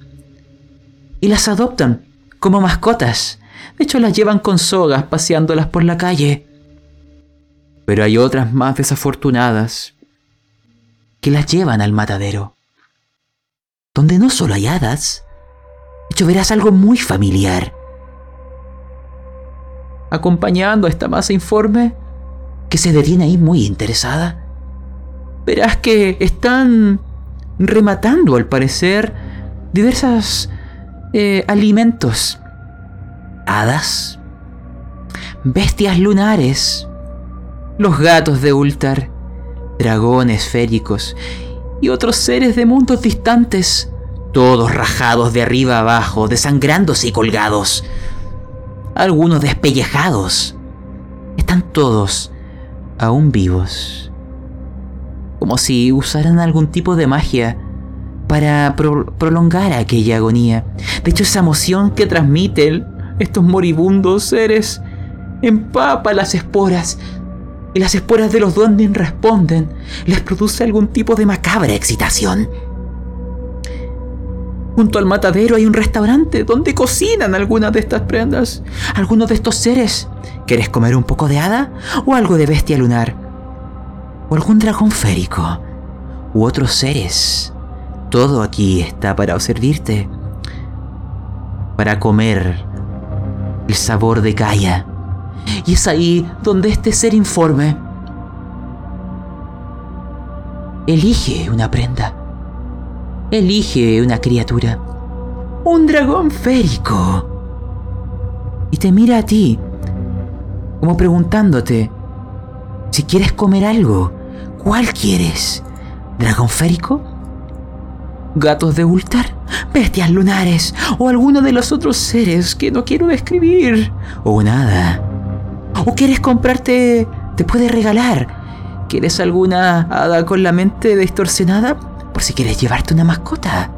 Speaker 1: Y las adoptan como mascotas. De hecho, las llevan con sogas paseándolas por la calle. Pero hay otras más desafortunadas que las llevan al matadero, donde no solo hay hadas, de hecho verás algo muy familiar acompañando a esta masa informe que se detiene ahí muy interesada. Verás que están rematando, al parecer, diversos eh, alimentos. Hadas, bestias lunares, los gatos de Ultar, dragones féricos y otros seres de mundos distantes, todos rajados de arriba abajo, desangrándose y colgados algunos despellejados. Están todos aún vivos. Como si usaran algún tipo de magia para prolongar aquella agonía. De hecho, esa emoción que transmiten estos moribundos seres empapa las esporas. Y las esporas de los duendes responden. Les produce algún tipo de macabra excitación. Junto al matadero hay un restaurante donde cocinan algunas de estas prendas, algunos de estos seres. ¿Quieres comer un poco de hada o algo de bestia lunar? ¿O algún dragón férico? ¿U otros seres? Todo aquí está para servirte. Para comer el sabor de Gaia. Y es ahí donde este ser informe elige una prenda elige una criatura. Un dragón férico. Y te mira a ti, como preguntándote si quieres comer algo. ¿Cuál quieres? ¿Dragón férico? ¿Gatos de Ultar? ¿Bestias lunares? ¿O alguno de los otros seres que no quiero describir? ¿O nada? ¿O quieres comprarte... te puede regalar? ¿Quieres alguna hada con la mente distorsionada? Por si quieres llevarte una mascota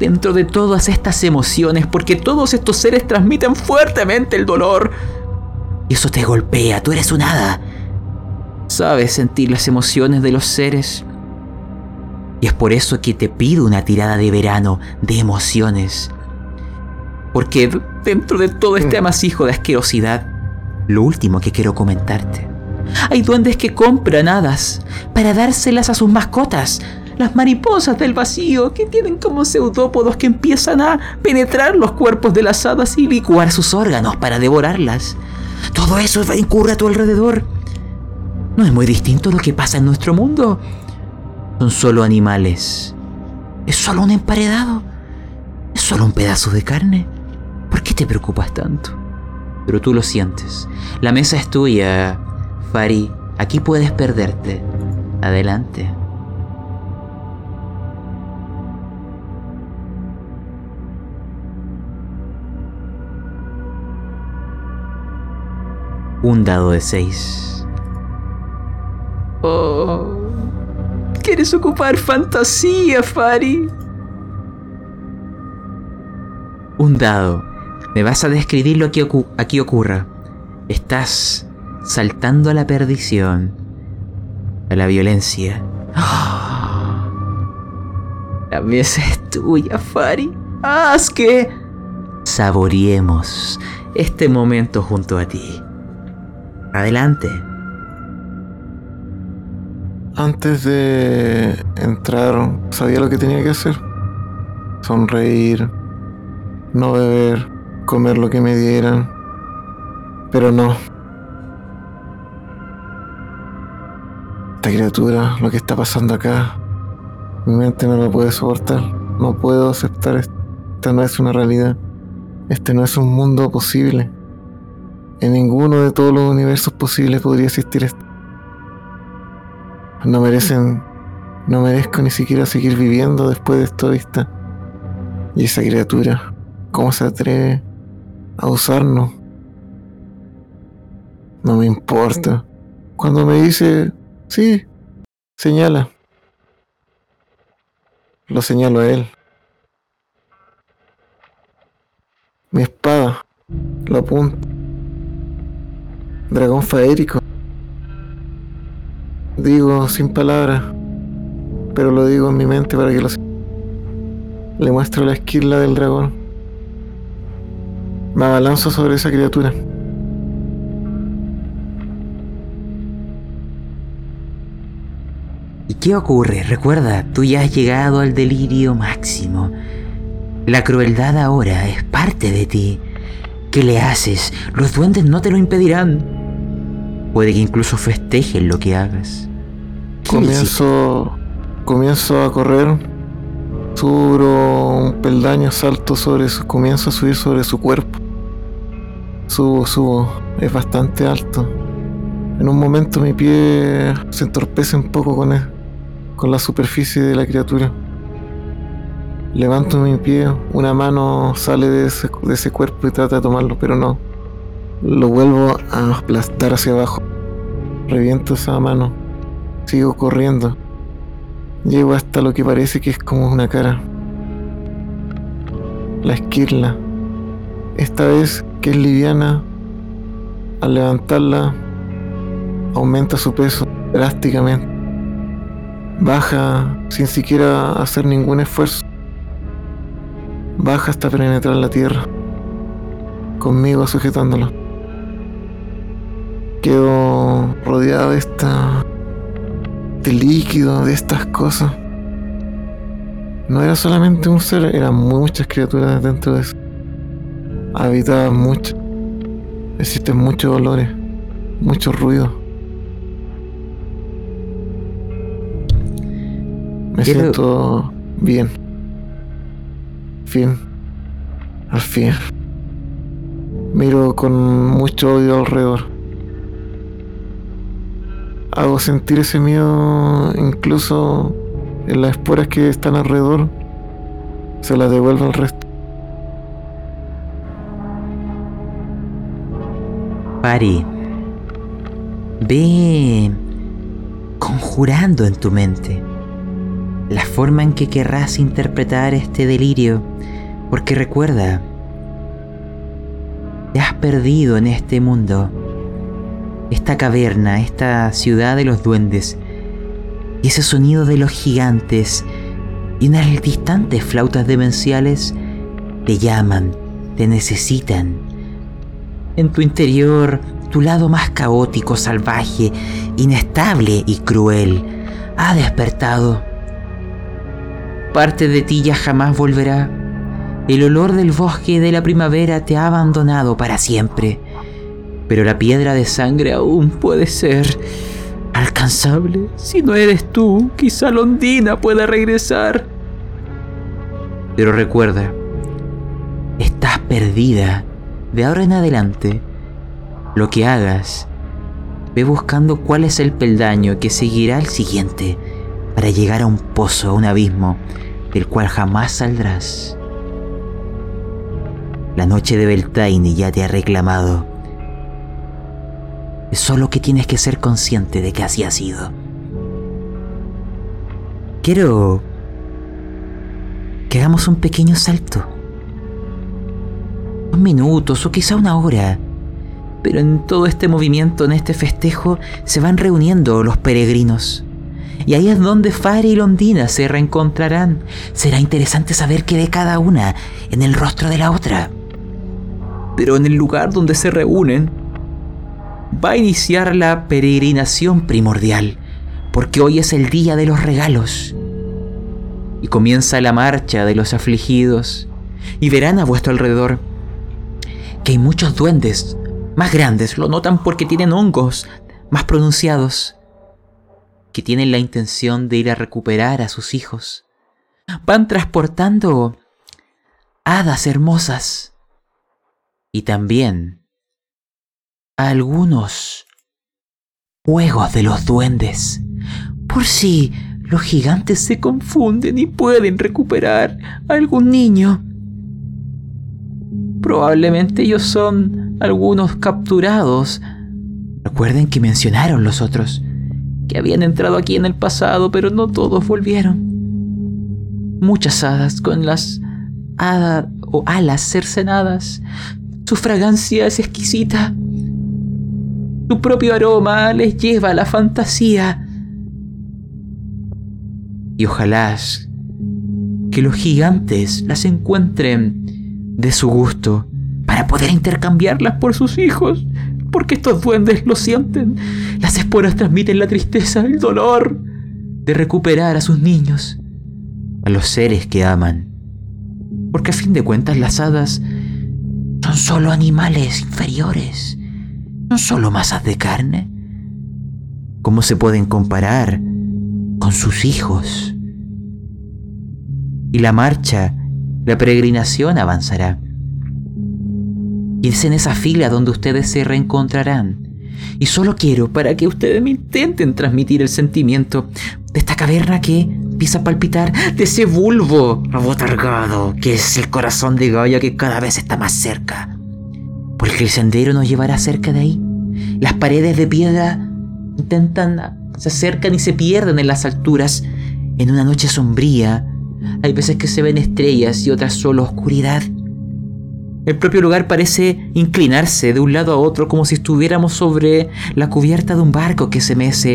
Speaker 1: dentro de todas estas emociones, porque todos estos seres transmiten fuertemente el dolor. Y eso te golpea, tú eres un hada. Sabes sentir las emociones de los seres. Y es por eso que te pido una tirada de verano de emociones. Porque dentro de todo este mm. amasijo de asquerosidad, lo último que quiero comentarte. Hay duendes que compran hadas para dárselas a sus mascotas, las mariposas del vacío que tienen como pseudópodos que empiezan a penetrar los cuerpos de las hadas y licuar sus órganos para devorarlas. Todo eso incurre a tu alrededor. No es muy distinto lo que pasa en nuestro mundo. Son solo animales. Es solo un emparedado. Es solo un pedazo de carne. ¿Por qué te preocupas tanto? Pero tú lo sientes. La mesa es tuya, Fari. Aquí puedes perderte. Adelante. un dado de 6. Oh, ¿quieres ocupar fantasía, Fari? Un dado. Me vas a describir lo que aquí ocurra. Estás saltando a la perdición, a la violencia. La mesa es tuya, Fari. Haz que saboreemos este momento junto a ti. Adelante.
Speaker 3: Antes de entrar, sabía lo que tenía que hacer. Sonreír, no beber, comer lo que me dieran. Pero no. Esta criatura, lo que está pasando acá, mi mente no lo puede soportar. No puedo aceptar esto. Esta no es una realidad. Este no es un mundo posible. En ninguno de todos los universos posibles podría existir esto. No merecen. No merezco ni siquiera seguir viviendo después de esto vista. Y esa criatura, ¿cómo se atreve a usarnos? No me importa. Cuando me dice, sí, señala. Lo señalo a él. Mi espada. Lo apunto. Dragón faérico. Digo sin palabras, pero lo digo en mi mente para que lo Le muestro la esquila del dragón. Me abalanzo sobre esa criatura.
Speaker 1: ¿Y qué ocurre? Recuerda, tú ya has llegado al delirio máximo. La crueldad ahora es parte de ti. ¿Qué le haces? Los duendes no te lo impedirán. Puede que incluso festejen lo que hagas.
Speaker 3: Comienzo, comienzo a correr, subo un peldaño, salto sobre su, comienzo a subir sobre su cuerpo. Subo, subo, es bastante alto. En un momento mi pie se entorpece un poco con, con la superficie de la criatura. Levanto mi pie, una mano sale de ese, de ese cuerpo y trata de tomarlo, pero no lo vuelvo a aplastar hacia abajo. Reviento esa mano. Sigo corriendo. Llego hasta lo que parece que es como una cara. La esquirla. Esta vez que es liviana, al levantarla, aumenta su peso drásticamente. Baja sin siquiera hacer ningún esfuerzo. Baja hasta penetrar la tierra. Conmigo sujetándolo quedo rodeado de esta. de líquido, de estas cosas. No era solamente un ser, eran muchas criaturas dentro de eso. Habitaban mucho. Existen muchos olores, mucho ruido. Me siento bien. Fin. Al fin. Miro con mucho odio alrededor. Hago sentir ese miedo incluso en las esporas que están alrededor. Se las devuelvo al resto.
Speaker 1: Pari, ve conjurando en tu mente la forma en que querrás interpretar este delirio, porque recuerda, te has perdido en este mundo, esta caverna, esta ciudad de los duendes, y ese sonido de los gigantes y unas distantes flautas demenciales te llaman, te necesitan. En tu interior, tu lado más caótico, salvaje, inestable y cruel ha despertado parte de ti ya jamás volverá. El olor del bosque de la primavera te ha abandonado para siempre. Pero la piedra de sangre aún puede ser alcanzable. Si no eres tú, quizá Londina pueda regresar. Pero recuerda, estás perdida. De ahora en adelante, lo que hagas, ve buscando cuál es el peldaño que seguirá al siguiente para llegar a un pozo, a un abismo, del cual jamás saldrás. La noche de Beltane ya te ha reclamado. Es solo que tienes que ser consciente de que así ha sido. Quiero que hagamos un pequeño salto. Unos minutos o quizá una hora. Pero en todo este movimiento, en este festejo, se van reuniendo los peregrinos. Y ahí es donde Fari y Londina se reencontrarán. Será interesante saber qué de cada una en el rostro de la otra. Pero en el lugar donde se reúnen, va a iniciar la peregrinación primordial, porque hoy es el día de los regalos. Y comienza la marcha de los afligidos, y verán a vuestro alrededor que hay muchos duendes más grandes, lo notan porque tienen hongos más pronunciados que tienen la intención de ir a recuperar a sus hijos. Van transportando hadas hermosas y también algunos juegos de los duendes, por si los gigantes se confunden y pueden recuperar a algún niño. Probablemente ellos son algunos capturados. Recuerden que mencionaron los otros que habían entrado aquí en el pasado, pero no todos volvieron. Muchas hadas con las hadas o alas cercenadas. Su fragancia es exquisita. Su propio aroma les lleva a la fantasía. Y ojalá que los gigantes las encuentren de su gusto para poder intercambiarlas por sus hijos porque estos duendes lo sienten. Las esporas transmiten la tristeza, el dolor de recuperar a sus niños, a los seres que aman. Porque a fin de cuentas las hadas son solo animales inferiores, no solo masas de carne. ¿Cómo se pueden comparar con sus hijos? Y la marcha, la peregrinación avanzará. Y es en esa fila donde ustedes se reencontrarán. Y solo quiero para que ustedes me intenten transmitir el sentimiento de esta caverna que empieza a palpitar, de ese bulbo abotargado que es el corazón de Gaia que cada vez está más cerca. Porque el sendero nos llevará cerca de ahí. Las paredes de piedra intentan, se acercan y se pierden en las alturas. En una noche sombría, hay veces que se ven estrellas y otras solo oscuridad. El propio lugar parece inclinarse de un lado a otro como si estuviéramos sobre la cubierta de un barco que se mece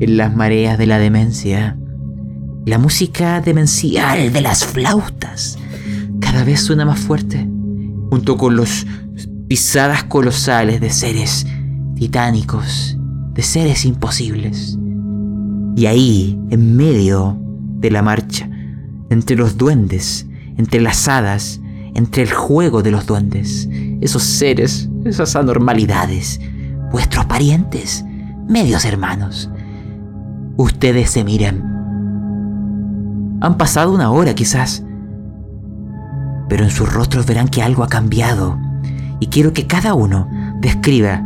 Speaker 1: en las mareas de la demencia. La música demencial de las flautas cada vez suena más fuerte, junto con los pisadas colosales de seres titánicos, de seres imposibles. Y ahí, en medio de la marcha, entre los duendes, entre las hadas, entre el juego de los duendes, esos seres, esas anormalidades, vuestros parientes, medios hermanos. Ustedes se miran. Han pasado una hora quizás, pero en sus rostros verán que algo ha cambiado y quiero que cada uno describa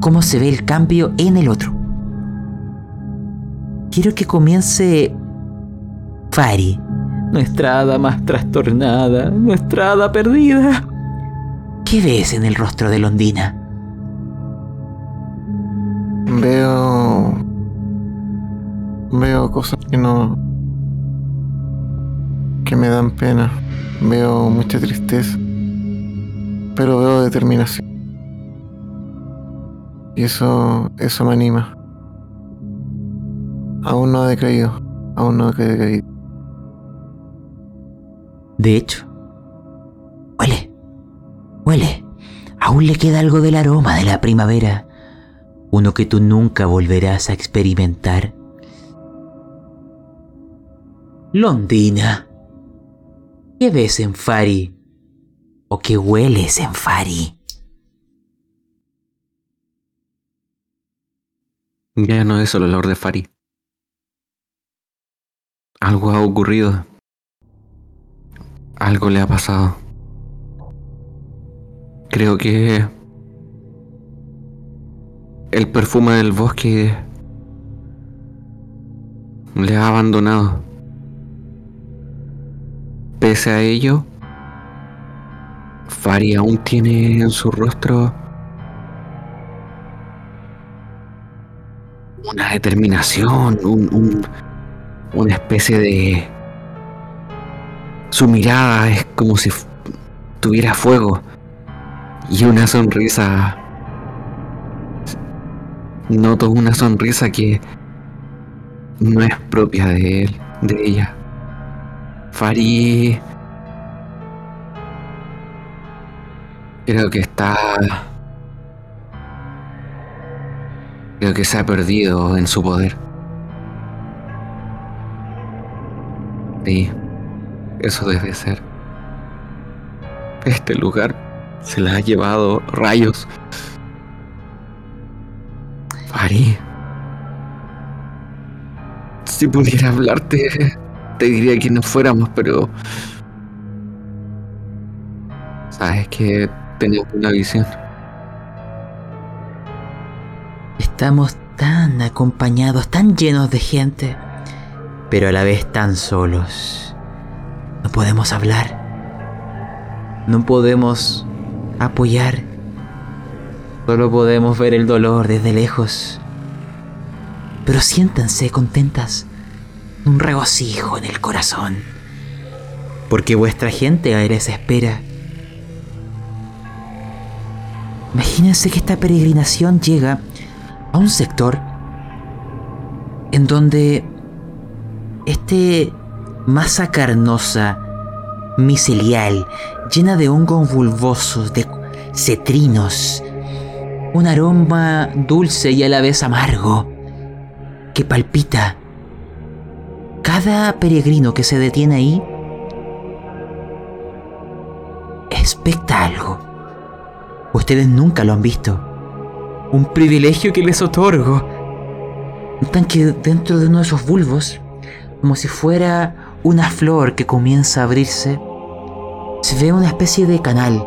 Speaker 1: cómo se ve el cambio en el otro. Quiero que comience Fari, nuestra hada más trastornada, nuestra hada perdida. ¿Qué ves en el rostro de Londina?
Speaker 3: Veo. Veo cosas que no. que me dan pena. Veo mucha tristeza. Pero veo determinación. Y eso. eso me anima. Aún no he decaído. Aún no he decaído.
Speaker 1: De hecho, huele. Huele. Aún le queda algo del aroma de la primavera. Uno que tú nunca volverás a experimentar. Londina. ¿Qué ves en Fari? ¿O qué hueles en Fari?
Speaker 2: Ya no es el olor de Fari. Algo ha ocurrido. Algo le ha pasado. Creo que el perfume del bosque le ha abandonado. Pese a ello, Fari aún tiene en su rostro una determinación, un, un- una especie de... Su mirada es como si tuviera fuego y una sonrisa... Noto una sonrisa que no es propia de él, de ella. Fari... Creo que está... Creo que se ha perdido en su poder. Sí, eso debe ser. Este lugar se la ha llevado rayos. Fari. Si pudiera hablarte, te diría que no fuéramos, pero... Sabes que tenemos una visión.
Speaker 1: Estamos tan acompañados, tan llenos de gente, pero a la vez tan solos. No podemos hablar. No podemos apoyar. Solo podemos ver el dolor desde lejos. Pero siéntanse contentas. Un regocijo en el corazón. Porque vuestra gente les espera. Imagínense que esta peregrinación llega a un sector en donde este masa carnosa, micelial, llena de hongos bulbosos, de cetrinos, un aroma dulce y a la vez amargo que palpita. Cada peregrino que se detiene ahí expecta algo. Ustedes nunca lo han visto un privilegio que les otorgo. Notan que dentro de uno de esos bulbos, como si fuera una flor que comienza a abrirse, se ve una especie de canal,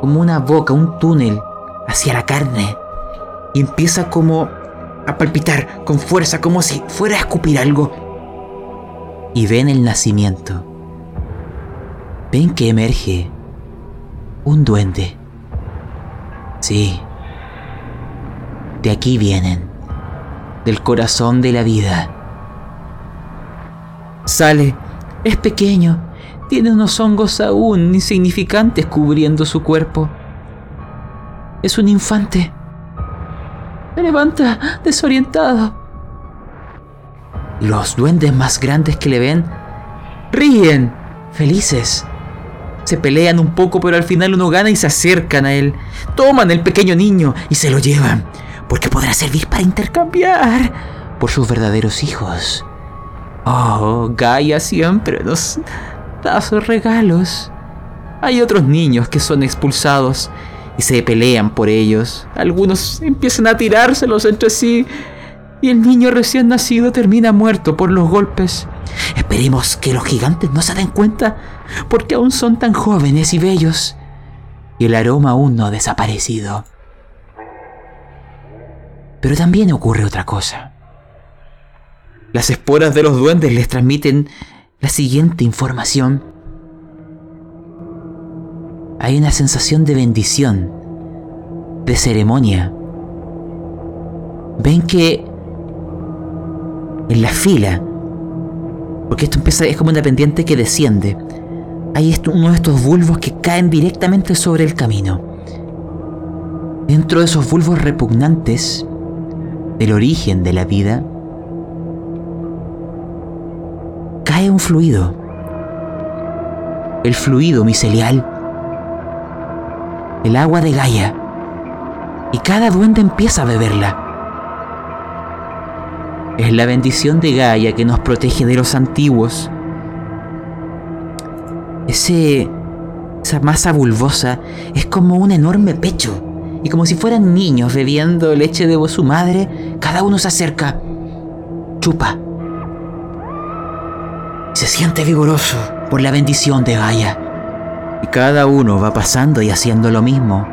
Speaker 1: como una boca, un túnel hacia la carne, y empieza como a palpitar con fuerza, como si fuera a escupir algo. Y ven el nacimiento. Ven que emerge un duende. Sí, de aquí vienen, del corazón de la vida. Sale, es pequeño, tiene unos hongos aún insignificantes cubriendo su cuerpo. Es un infante. Se levanta desorientado. Los duendes más grandes que le ven ríen, felices. Se pelean un poco, pero al final uno gana y se acercan a él. Toman el pequeño niño y se lo llevan porque podrá servir para intercambiar por sus verdaderos hijos. Oh, Gaia siempre nos da sus regalos. Hay otros niños que son expulsados y se pelean por ellos. Algunos empiezan a tirárselos entre sí y el niño recién nacido termina muerto por los golpes. Esperemos que los gigantes no se den cuenta porque aún son tan jóvenes y bellos. y el aroma aún no ha desaparecido. Pero también ocurre otra cosa. Las esporas de los duendes les transmiten la siguiente información. Hay una sensación de bendición, de ceremonia. Ven que en la fila, porque esto empieza, es como una pendiente que desciende, hay uno de estos bulbos que caen directamente sobre el camino. Dentro de esos bulbos repugnantes del origen de la vida, cae un fluido. El fluido micelial. El agua de Gaia. Y cada duende empieza a beberla. Es la bendición de Gaia que nos protege de los antiguos. Ese, esa masa bulbosa es como un enorme pecho. Y como si fueran niños bebiendo leche de su madre, cada uno se acerca, chupa. Se siente vigoroso por la bendición de Gaia. Y cada uno va pasando y haciendo lo mismo.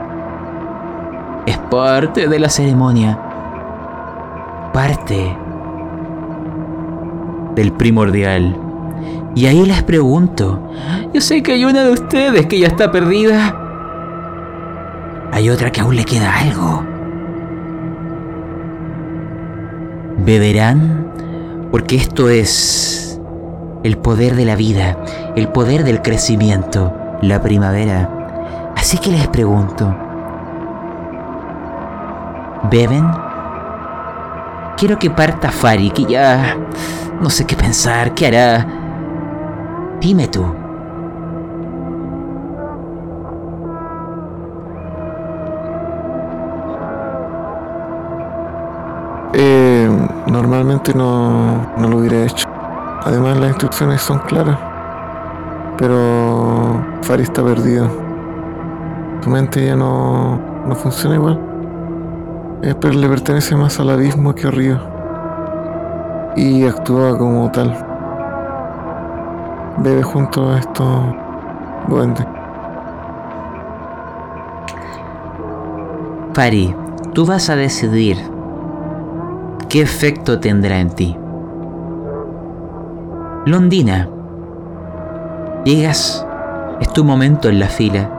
Speaker 1: Es parte de la ceremonia. Parte del primordial. Y ahí les pregunto, yo sé que hay una de ustedes que ya está perdida. Hay otra que aún le queda algo. Beberán porque esto es el poder de la vida, el poder del crecimiento, la primavera. Así que les pregunto, ¿beben? Quiero que parta Fari, que ya no sé qué pensar, qué hará. Dime tú.
Speaker 3: Eh, normalmente no, no lo hubiera hecho. Además las instrucciones son claras. Pero Fari está perdido. Su mente ya no, no funciona igual. Eh, pero le pertenece más al abismo que a Río. Y actúa como tal. Bebe junto a estos duendes.
Speaker 1: Fari, tú vas a decidir qué efecto tendrá en ti. Londina, llegas, es tu momento en la fila.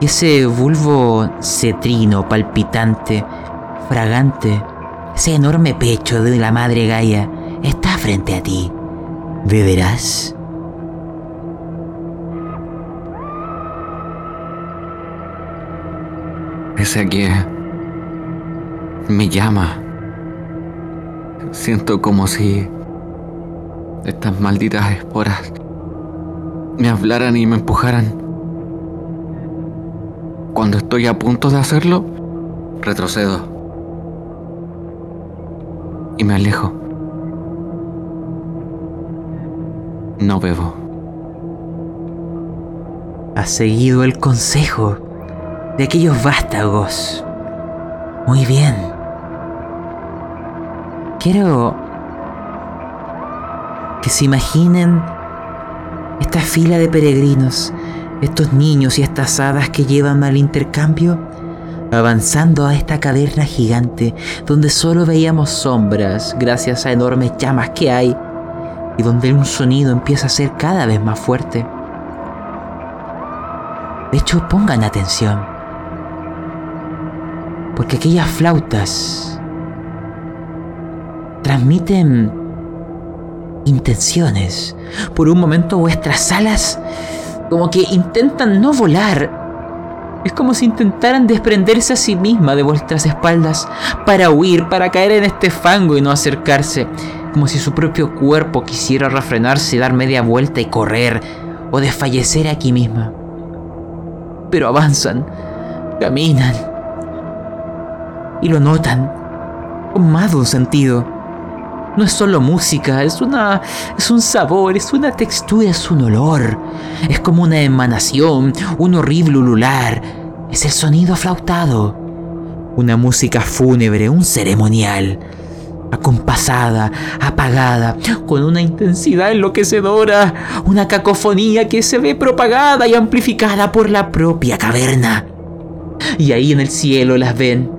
Speaker 1: Y ese bulbo cetrino, palpitante, fragante, ese enorme pecho de la madre Gaia, está frente a ti. ¿Beberás?
Speaker 2: Ese aquí me llama. Siento como si estas malditas esporas me hablaran y me empujaran. Cuando estoy a punto de hacerlo, retrocedo. Y me alejo. No bebo.
Speaker 1: Has seguido el consejo de aquellos vástagos. Muy bien. Quiero que se imaginen esta fila de peregrinos, estos niños y estas hadas que llevan al intercambio, avanzando a esta caverna gigante donde solo veíamos sombras gracias a enormes llamas que hay y donde un sonido empieza a ser cada vez más fuerte. De hecho, pongan atención, porque aquellas flautas transmiten intenciones. Por un momento vuestras alas como que intentan no volar. Es como si intentaran desprenderse a sí misma de vuestras espaldas para huir, para caer en este fango y no acercarse. Como si su propio cuerpo quisiera refrenarse, dar media vuelta y correr o desfallecer aquí misma. Pero avanzan, caminan y lo notan con más de un sentido. No es solo música, es una es un sabor, es una textura, es un olor. Es como una emanación, un horrible ulular. Es el sonido flautado. Una música fúnebre, un ceremonial. acompasada, apagada, con una intensidad enloquecedora, una cacofonía que se ve propagada y amplificada por la propia caverna. Y ahí en el cielo las ven,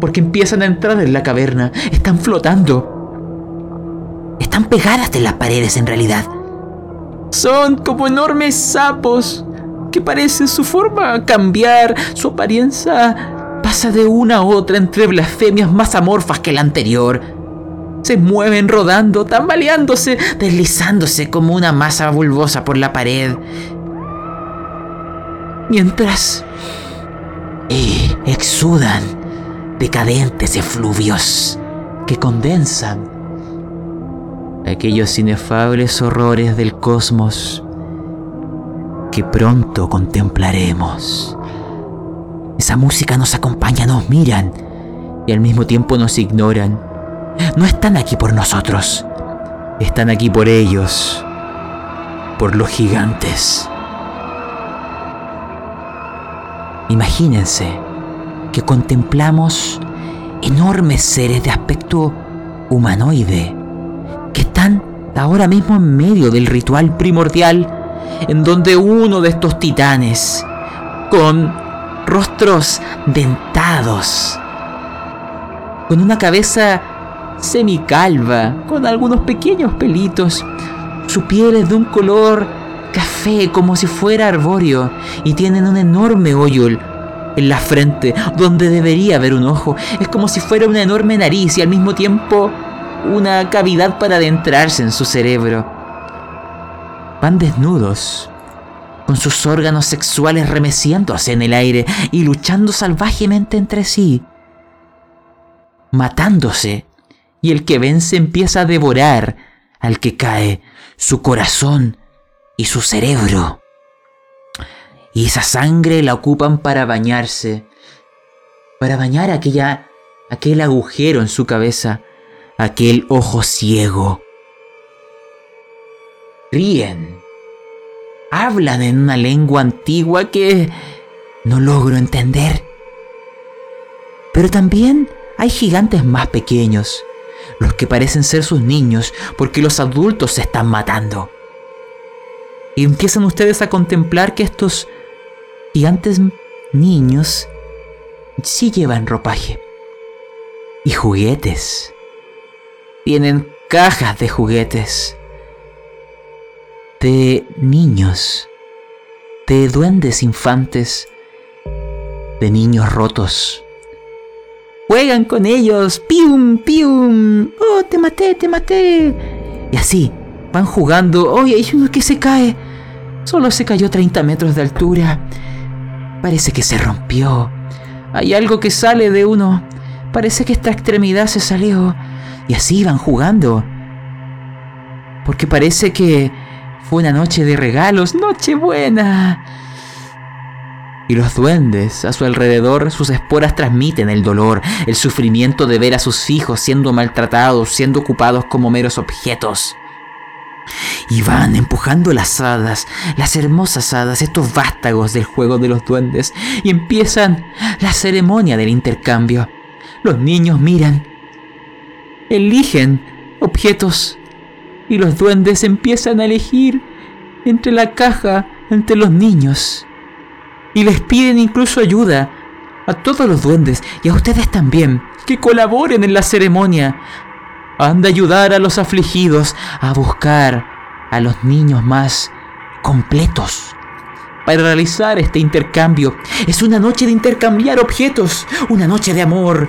Speaker 1: porque empiezan a entrar en la caverna, están flotando. Están pegadas en las paredes en realidad. Son como enormes sapos que parecen su forma cambiar, su apariencia pasa de una a otra entre blasfemias más amorfas que la anterior. Se mueven rodando, tambaleándose, deslizándose como una masa bulbosa por la pared. Mientras eh, exudan decadentes efluvios que condensan aquellos inefables horrores del cosmos que pronto contemplaremos. Esa música nos acompaña, nos miran y al mismo tiempo nos ignoran. No están aquí por nosotros, están aquí por ellos, por los gigantes. Imagínense que contemplamos enormes seres de aspecto humanoide que están ahora mismo en medio del ritual primordial en donde uno de estos titanes con rostros dentados, con una cabeza semicalva, con algunos pequeños pelitos. Su piel es de un color café como si fuera arbóreo y tienen un enorme hoyo en la frente donde debería haber un ojo. Es como si fuera una enorme nariz y al mismo tiempo una cavidad para adentrarse en su cerebro. Van desnudos, con sus órganos sexuales remeciéndose en el aire y luchando salvajemente entre sí, matándose, y el que vence empieza a devorar al que cae su corazón y su cerebro. Y esa sangre la ocupan para bañarse, para bañar aquella, aquel agujero en su cabeza, aquel ojo ciego. Ríen hablan en una lengua antigua que no logro entender. Pero también hay gigantes más pequeños, los que parecen ser sus niños porque los adultos se están matando. Y empiezan ustedes a contemplar que estos gigantes niños sí llevan ropaje y juguetes. Tienen cajas de juguetes de niños, de duendes infantes, de niños rotos. Juegan con ellos, pium, pium, oh, te maté, te maté. Y así, van jugando, oye, hay uno que se cae. Solo se cayó 30 metros de altura. Parece que se rompió. Hay algo que sale de uno. Parece que esta extremidad se salió. Y así van jugando. Porque parece que fue una noche de regalos, noche buena. Y los duendes a su alrededor, sus esporas transmiten el dolor, el sufrimiento de ver a sus hijos siendo maltratados, siendo ocupados como meros objetos. Y van empujando las hadas, las hermosas hadas, estos vástagos del juego de los duendes, y empiezan la ceremonia del intercambio. Los niños miran, eligen objetos y los duendes empiezan a elegir entre la caja entre los niños. Y les piden incluso ayuda a todos los duendes y a ustedes también, que colaboren en la ceremonia. Han de ayudar a los afligidos a buscar a los niños más completos. Para realizar este intercambio es una noche de intercambiar objetos, una noche de amor.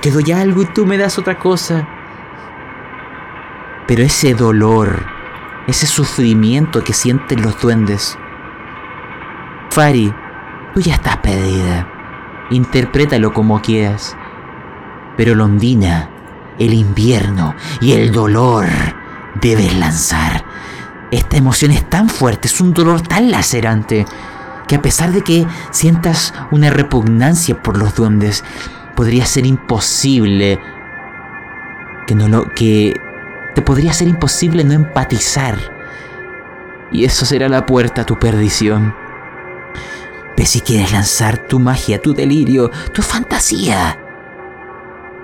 Speaker 1: Te doy algo y tú me das otra cosa. Pero ese dolor, ese sufrimiento que sienten los duendes. Fari, tú ya estás perdida. Interprétalo como quieras. Pero Londina, el invierno y el dolor debes lanzar. Esta emoción es tan fuerte, es un dolor tan lacerante, que a pesar de que sientas una repugnancia por los duendes, podría ser imposible que no lo que te podría ser imposible no empatizar. Y eso será la puerta a tu perdición. Ve si quieres lanzar tu magia, tu delirio, tu fantasía.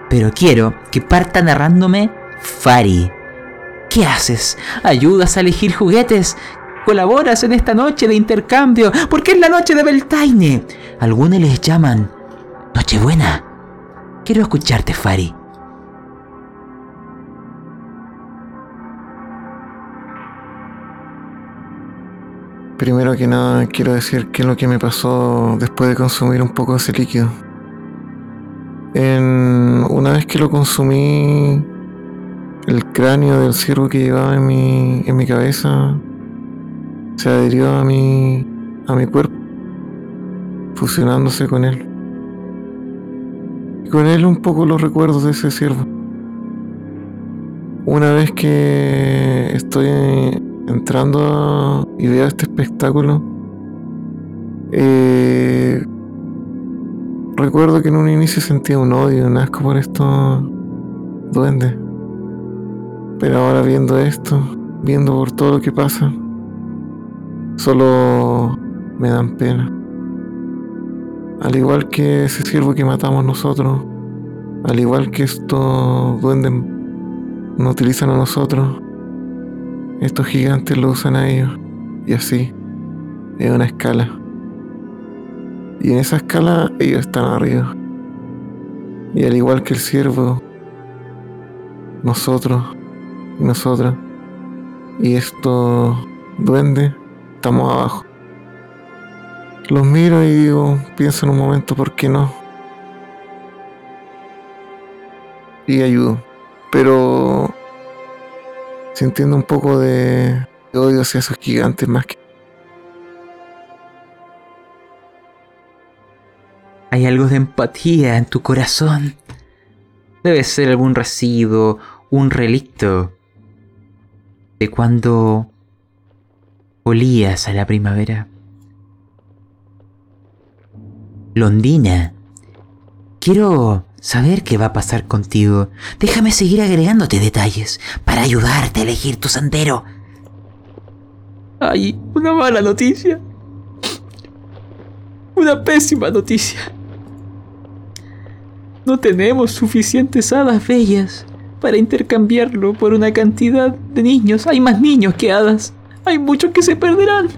Speaker 1: Pero quiero que parta narrándome Fari. ¿Qué haces? ¿Ayudas a elegir juguetes? ¿Colaboras en esta noche de intercambio? Porque es la noche de Beltaine. Algunos les llaman Nochebuena. Quiero escucharte, Fari.
Speaker 3: Primero que nada quiero decir qué es lo que me pasó después de consumir un poco de ese líquido. En, una vez que lo consumí, el cráneo del ciervo que llevaba en mi, en mi cabeza se adhirió a mi, a mi cuerpo, fusionándose con él. Con él un poco los recuerdos de ese ciervo. Una vez que estoy entrando y veo este espectáculo, eh, recuerdo que en un inicio sentía un odio, un asco por estos duendes. Pero ahora viendo esto, viendo por todo lo que pasa, solo me dan pena. Al igual que ese siervo que matamos nosotros, al igual que estos duendes nos utilizan a nosotros, estos gigantes lo usan a ellos. Y así, en una escala. Y en esa escala ellos están arriba. Y al igual que el siervo, nosotros y nosotras y estos duendes estamos abajo. Los miro y digo, pienso en un momento, ¿por qué no? Y ayudo. Pero sintiendo un poco de odio hacia esos gigantes más que...
Speaker 1: Hay algo de empatía en tu corazón. Debe ser algún residuo, un relicto de cuando olías a la primavera. Londina, quiero saber qué va a pasar contigo. Déjame seguir agregándote detalles para ayudarte a elegir tu sendero. Hay una mala noticia. Una pésima noticia. No tenemos suficientes hadas bellas para intercambiarlo por una cantidad de niños. Hay más niños que hadas. Hay muchos que se perderán.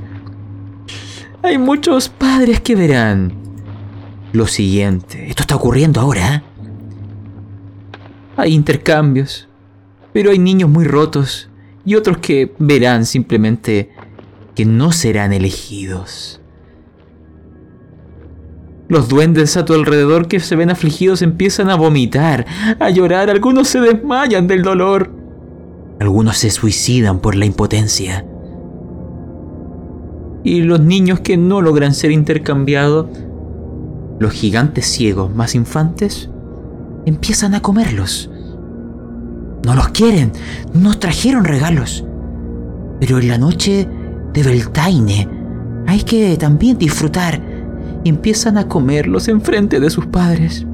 Speaker 1: Hay muchos padres que verán. Lo siguiente, esto está ocurriendo ahora. ¿eh? Hay intercambios, pero hay niños muy rotos y otros que verán simplemente que no serán elegidos. Los duendes a tu alrededor que se ven afligidos empiezan a vomitar, a llorar, algunos se desmayan del dolor. Algunos se suicidan por la impotencia. Y los niños que no logran ser intercambiados, los gigantes ciegos más infantes, empiezan a comerlos. No los quieren, nos trajeron regalos. Pero en la noche de Beltaine hay que también disfrutar empiezan a comerlos enfrente de sus padres.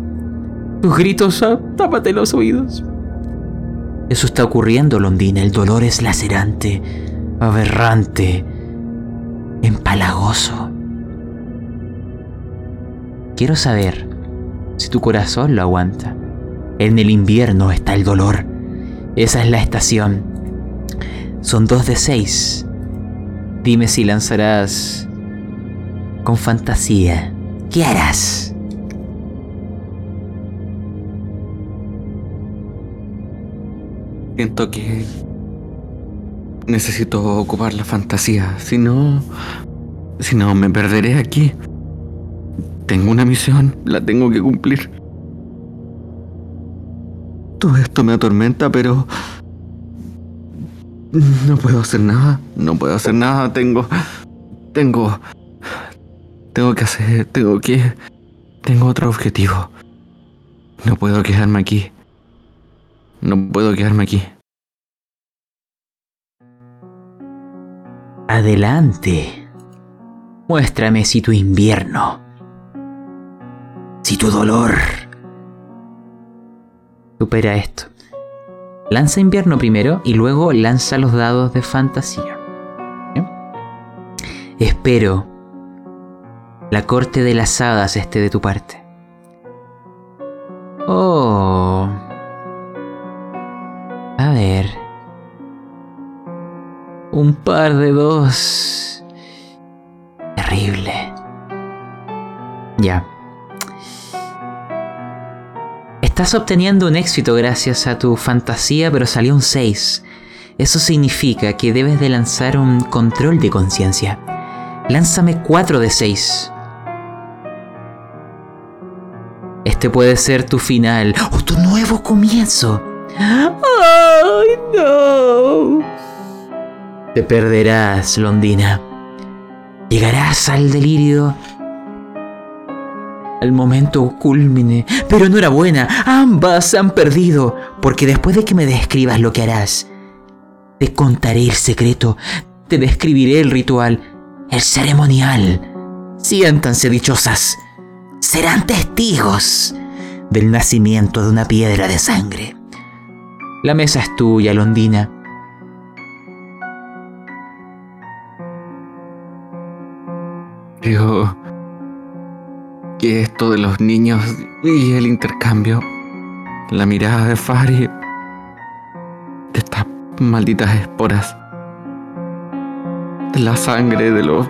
Speaker 1: Tus gritos, tápate los oídos. Eso está ocurriendo, Londina. El dolor es lacerante, aberrante, empalagoso. Quiero saber si tu corazón lo aguanta. En el invierno está el dolor. Esa es la estación. Son dos de seis. Dime si lanzarás con fantasía. ¿Qué harás?
Speaker 2: Siento que necesito ocupar la fantasía, si no, si no me perderé aquí. Tengo una misión, la tengo que cumplir. Todo esto me atormenta, pero no puedo hacer nada, no puedo hacer nada, tengo tengo tengo que hacer, tengo que... Tengo otro objetivo. No puedo quedarme aquí. No puedo quedarme aquí.
Speaker 1: Adelante. Muéstrame si tu invierno, si tu dolor supera esto. Lanza invierno primero y luego lanza los dados de fantasía. Espero la corte de las hadas esté de tu parte. Oh. A ver. Un par de dos. Terrible. Ya. Estás obteniendo un éxito gracias a tu fantasía, pero salió un 6. Eso significa que debes de lanzar un control de conciencia. Lánzame 4 de 6. Este puede ser tu final o tu nuevo comienzo. ¡Ay, no! Te perderás, Londina. Llegarás al delirio. Al momento culmine. Pero enhorabuena, ambas han perdido. Porque después de que me describas lo que harás, te contaré el secreto. Te describiré el ritual, el ceremonial. Siéntanse dichosas. Serán testigos del nacimiento de una piedra de sangre. La mesa es tuya, Londina.
Speaker 2: Creo que esto de los niños y el intercambio, la mirada de Fari, de estas malditas esporas, de la sangre de los...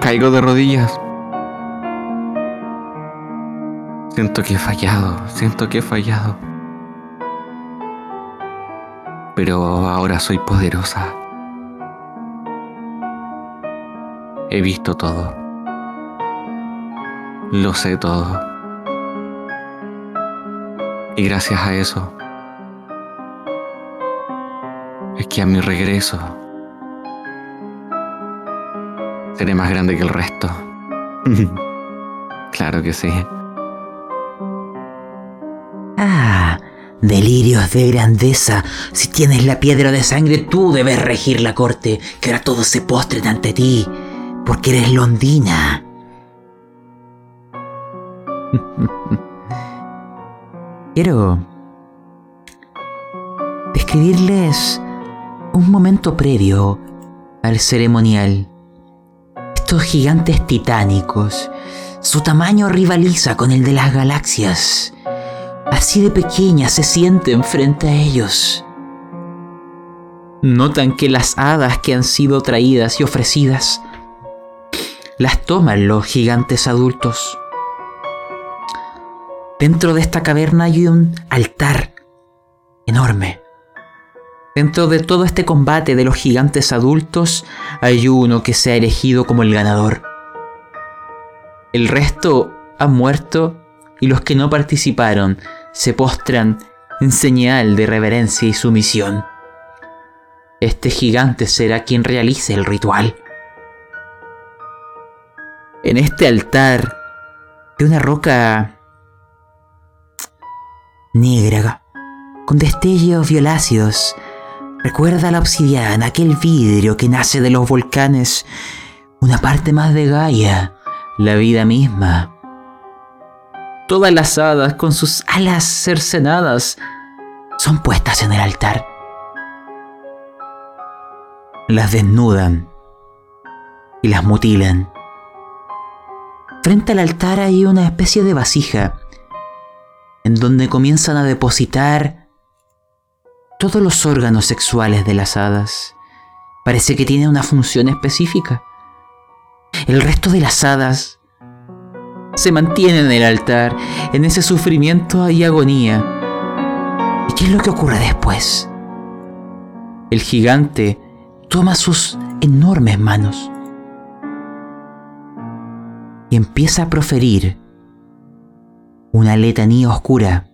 Speaker 2: Caigo de rodillas. Siento que he fallado, siento que he fallado. Pero ahora soy poderosa. He visto todo. Lo sé todo. Y gracias a eso, es que a mi regreso seré más grande que el resto. claro que sí.
Speaker 1: Ah, delirios de grandeza. Si tienes la piedra de sangre, tú debes regir la corte. Que ahora todos se postren ante ti. Porque eres Londina. Quiero describirles un momento previo al ceremonial. Estos gigantes titánicos, su tamaño rivaliza con el de las galaxias. Así de pequeñas se sienten frente a ellos. Notan que las hadas que han sido traídas y ofrecidas las toman los gigantes adultos. Dentro de esta caverna hay un altar enorme. Dentro de todo este combate de los gigantes adultos hay uno que se ha elegido como el ganador. El resto han muerto y los que no participaron se postran en señal de reverencia y sumisión. Este gigante será quien realice el ritual. En este altar de una roca negra, con destellos violáceos, recuerda la obsidiana, aquel vidrio que nace de los volcanes, una parte más de Gaia, la vida misma. Todas las hadas con sus alas cercenadas son puestas en el altar. Las desnudan y las mutilan. Frente al altar hay una especie de vasija en donde comienzan a depositar todos los órganos sexuales de las hadas. Parece que tiene una función específica. El resto de las hadas se mantienen en el altar, en ese sufrimiento y agonía. ¿Y qué es lo que ocurre después? El gigante toma sus enormes manos y empieza a proferir una letanía oscura.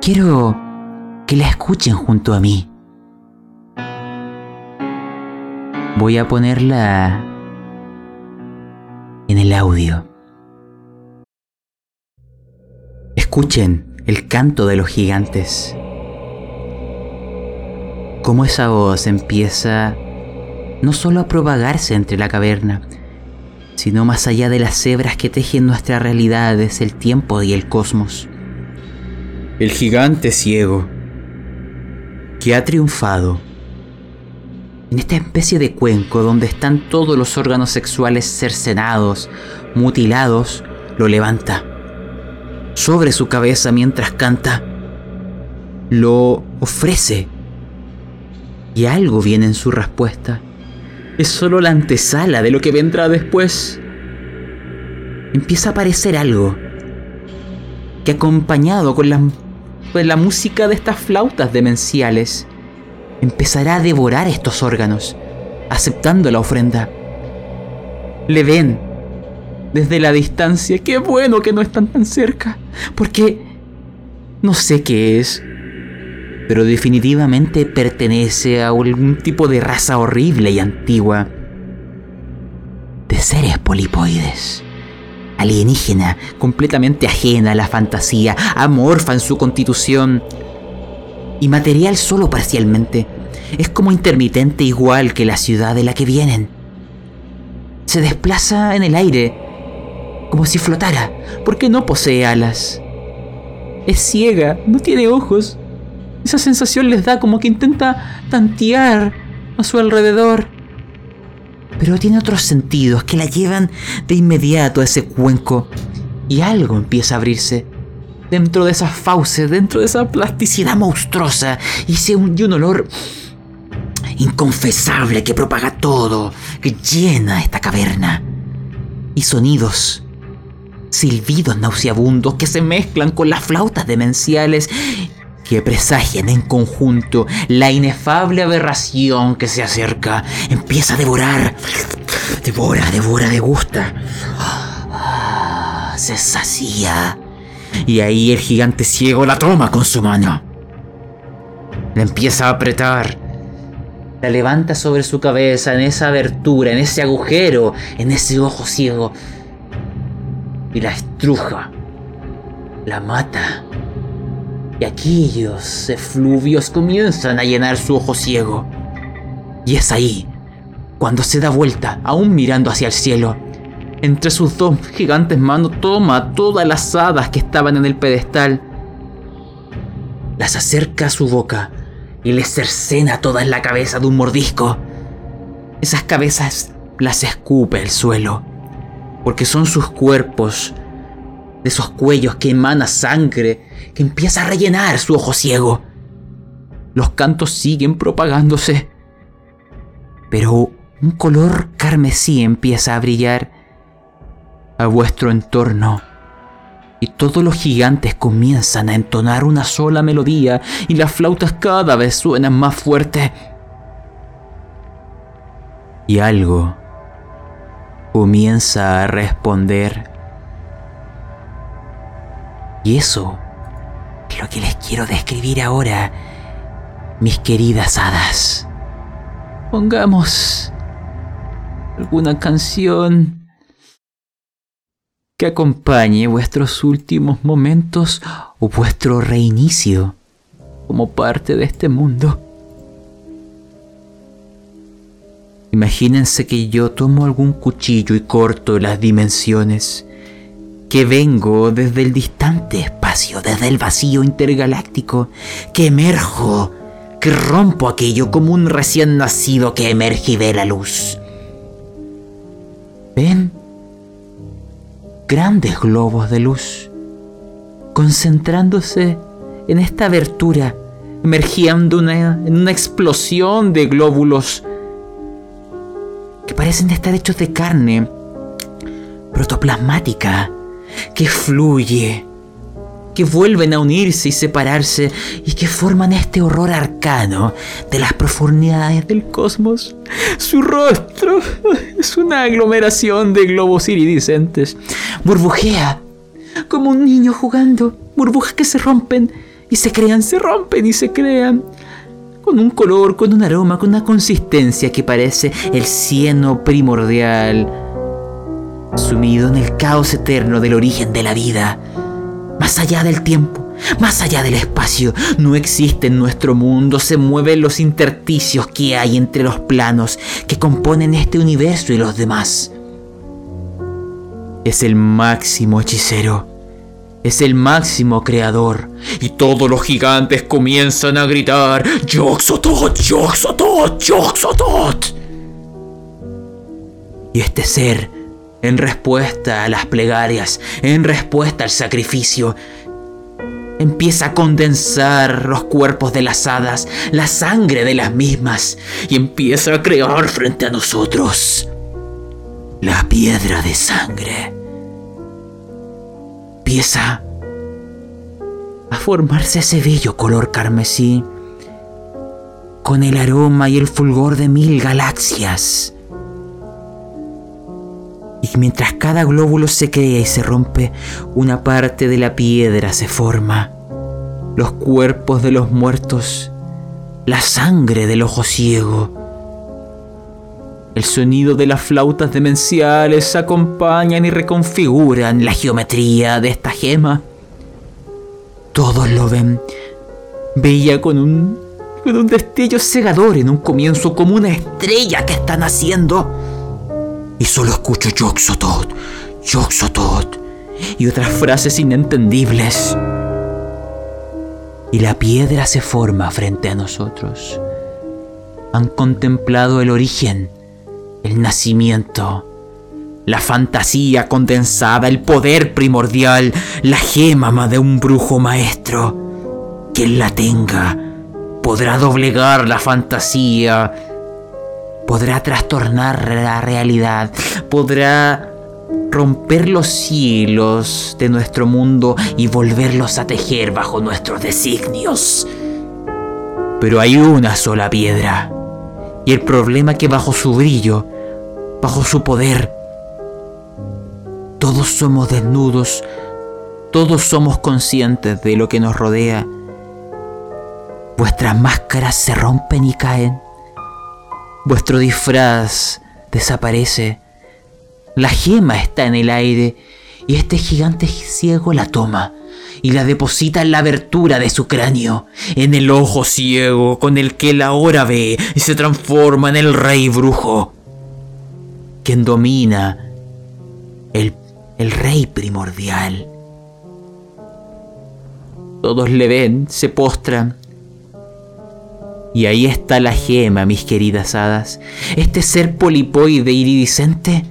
Speaker 1: Quiero que la escuchen junto a mí. Voy a ponerla en el audio. Escuchen el canto de los gigantes. Cómo esa voz empieza no solo a propagarse entre la caverna, sino más allá de las hebras que tejen nuestra realidad desde el tiempo y el cosmos. El gigante ciego, que ha triunfado, en esta especie de cuenco donde están todos los órganos sexuales cercenados, mutilados, lo levanta. Sobre su cabeza mientras canta, lo ofrece. Y algo viene en su respuesta. Es solo la antesala de lo que vendrá después. Empieza a aparecer algo que acompañado con la, la música de estas flautas demenciales, empezará a devorar estos órganos, aceptando la ofrenda. Le ven desde la distancia. Qué bueno que no están tan cerca, porque no sé qué es, pero definitivamente pertenece a algún tipo de raza horrible y antigua. De seres polipoides. Alienígena, completamente ajena a la fantasía, amorfa en su constitución y material solo parcialmente. Es como intermitente igual que la ciudad de la que vienen. Se desplaza en el aire, como si flotara, porque no posee alas. Es ciega, no tiene ojos. Esa sensación les da como que intenta tantear a su alrededor. Pero tiene otros sentidos que la llevan de inmediato a ese cuenco. Y algo empieza a abrirse dentro de esas fauces, dentro de esa plasticidad monstruosa y, un, un olor inconfesable que propaga todo, que llena esta caverna. Y sonidos, silbidos nauseabundos que se mezclan con las flautas demenciales que presagian en conjunto la inefable aberración que se acerca. Empieza a devorar, devora, devora, degusta. Se sacía y ahí el gigante ciego la toma con su mano. La empieza a apretar. La levanta sobre su cabeza en esa abertura, en ese agujero, en ese ojo ciego. Y la estruja. La mata. Y aquellos efluvios comienzan a llenar su ojo ciego. Y es ahí, cuando se da vuelta, aún mirando hacia el cielo, entre sus dos gigantes manos toma todas las hadas que estaban en el pedestal, las acerca a su boca y les cercena toda la cabeza de un mordisco. Esas cabezas las escupe el suelo, porque son sus cuerpos, de esos cuellos que emana sangre, que empieza a rellenar su ojo ciego. Los cantos siguen propagándose, pero un color carmesí empieza a brillar a vuestro entorno. Y todos los gigantes comienzan a entonar una sola melodía y las flautas cada vez suenan más fuerte. Y algo comienza a responder. Y eso es lo que les quiero describir ahora, mis queridas hadas. Pongamos alguna canción que acompañe vuestros últimos momentos o vuestro reinicio como parte de este mundo. Imagínense que yo tomo algún cuchillo y corto las dimensiones, que vengo desde el distante espacio, desde el vacío intergaláctico, que emerjo, que rompo aquello como un recién nacido que emerge y ve la luz. ¿Ven? grandes globos de luz, concentrándose en esta abertura, emergiendo en una explosión de glóbulos que parecen estar hechos de carne protoplasmática, que fluye, que vuelven a unirse y separarse y que forman este horror arcano de las profundidades del cosmos. Su rostro es una aglomeración de globos iridiscentes. Burbujea como un niño jugando. Burbujas que se rompen y se crean, se rompen y se crean. Con un color, con un aroma, con una consistencia que parece el cieno primordial. Sumido en el caos eterno del origen de la vida más allá del tiempo, más allá del espacio, no existe en nuestro mundo, se mueven los intersticios que hay entre los planos que componen este universo y los demás. Es el máximo hechicero, es el máximo creador, y todos los gigantes comienzan a gritar, Yoxotot, Yoxotot. Yoxotot. Y este ser, en respuesta a las plegarias, en respuesta al sacrificio, empieza a condensar los cuerpos de las hadas, la sangre de las mismas, y empieza a crear frente a nosotros la piedra de sangre. Empieza a formarse ese bello color carmesí, con el aroma y el fulgor de mil galaxias. Y mientras cada glóbulo se crea y se rompe, una parte de la piedra se forma. Los cuerpos de los muertos, la sangre del ojo ciego. El sonido de las flautas demenciales acompañan y reconfiguran la geometría de esta gema. Todos lo ven. Veía con un, con un destello cegador en un comienzo como una estrella que está naciendo y solo escucho Yoxotot, Yoxotot y otras frases inentendibles. Y la piedra se forma frente a nosotros. Han contemplado el origen, el nacimiento, la fantasía condensada, el poder primordial, la gema de un brujo maestro. Quien la tenga podrá doblegar la fantasía, podrá trastornar la realidad, podrá romper los cielos de nuestro mundo y volverlos a tejer bajo nuestros designios. Pero hay una sola piedra, y el problema que bajo su brillo, bajo su poder, todos somos desnudos, todos somos conscientes de lo que nos rodea. Vuestras máscaras se rompen y caen Vuestro disfraz desaparece. La gema está en el aire y este gigante ciego la toma y la deposita en la abertura de su cráneo, en el ojo ciego con el que él ahora ve y se transforma en el rey brujo, quien domina el, el rey primordial. Todos le ven, se postran, y ahí está la gema, mis queridas hadas. Este ser polipoide iridiscente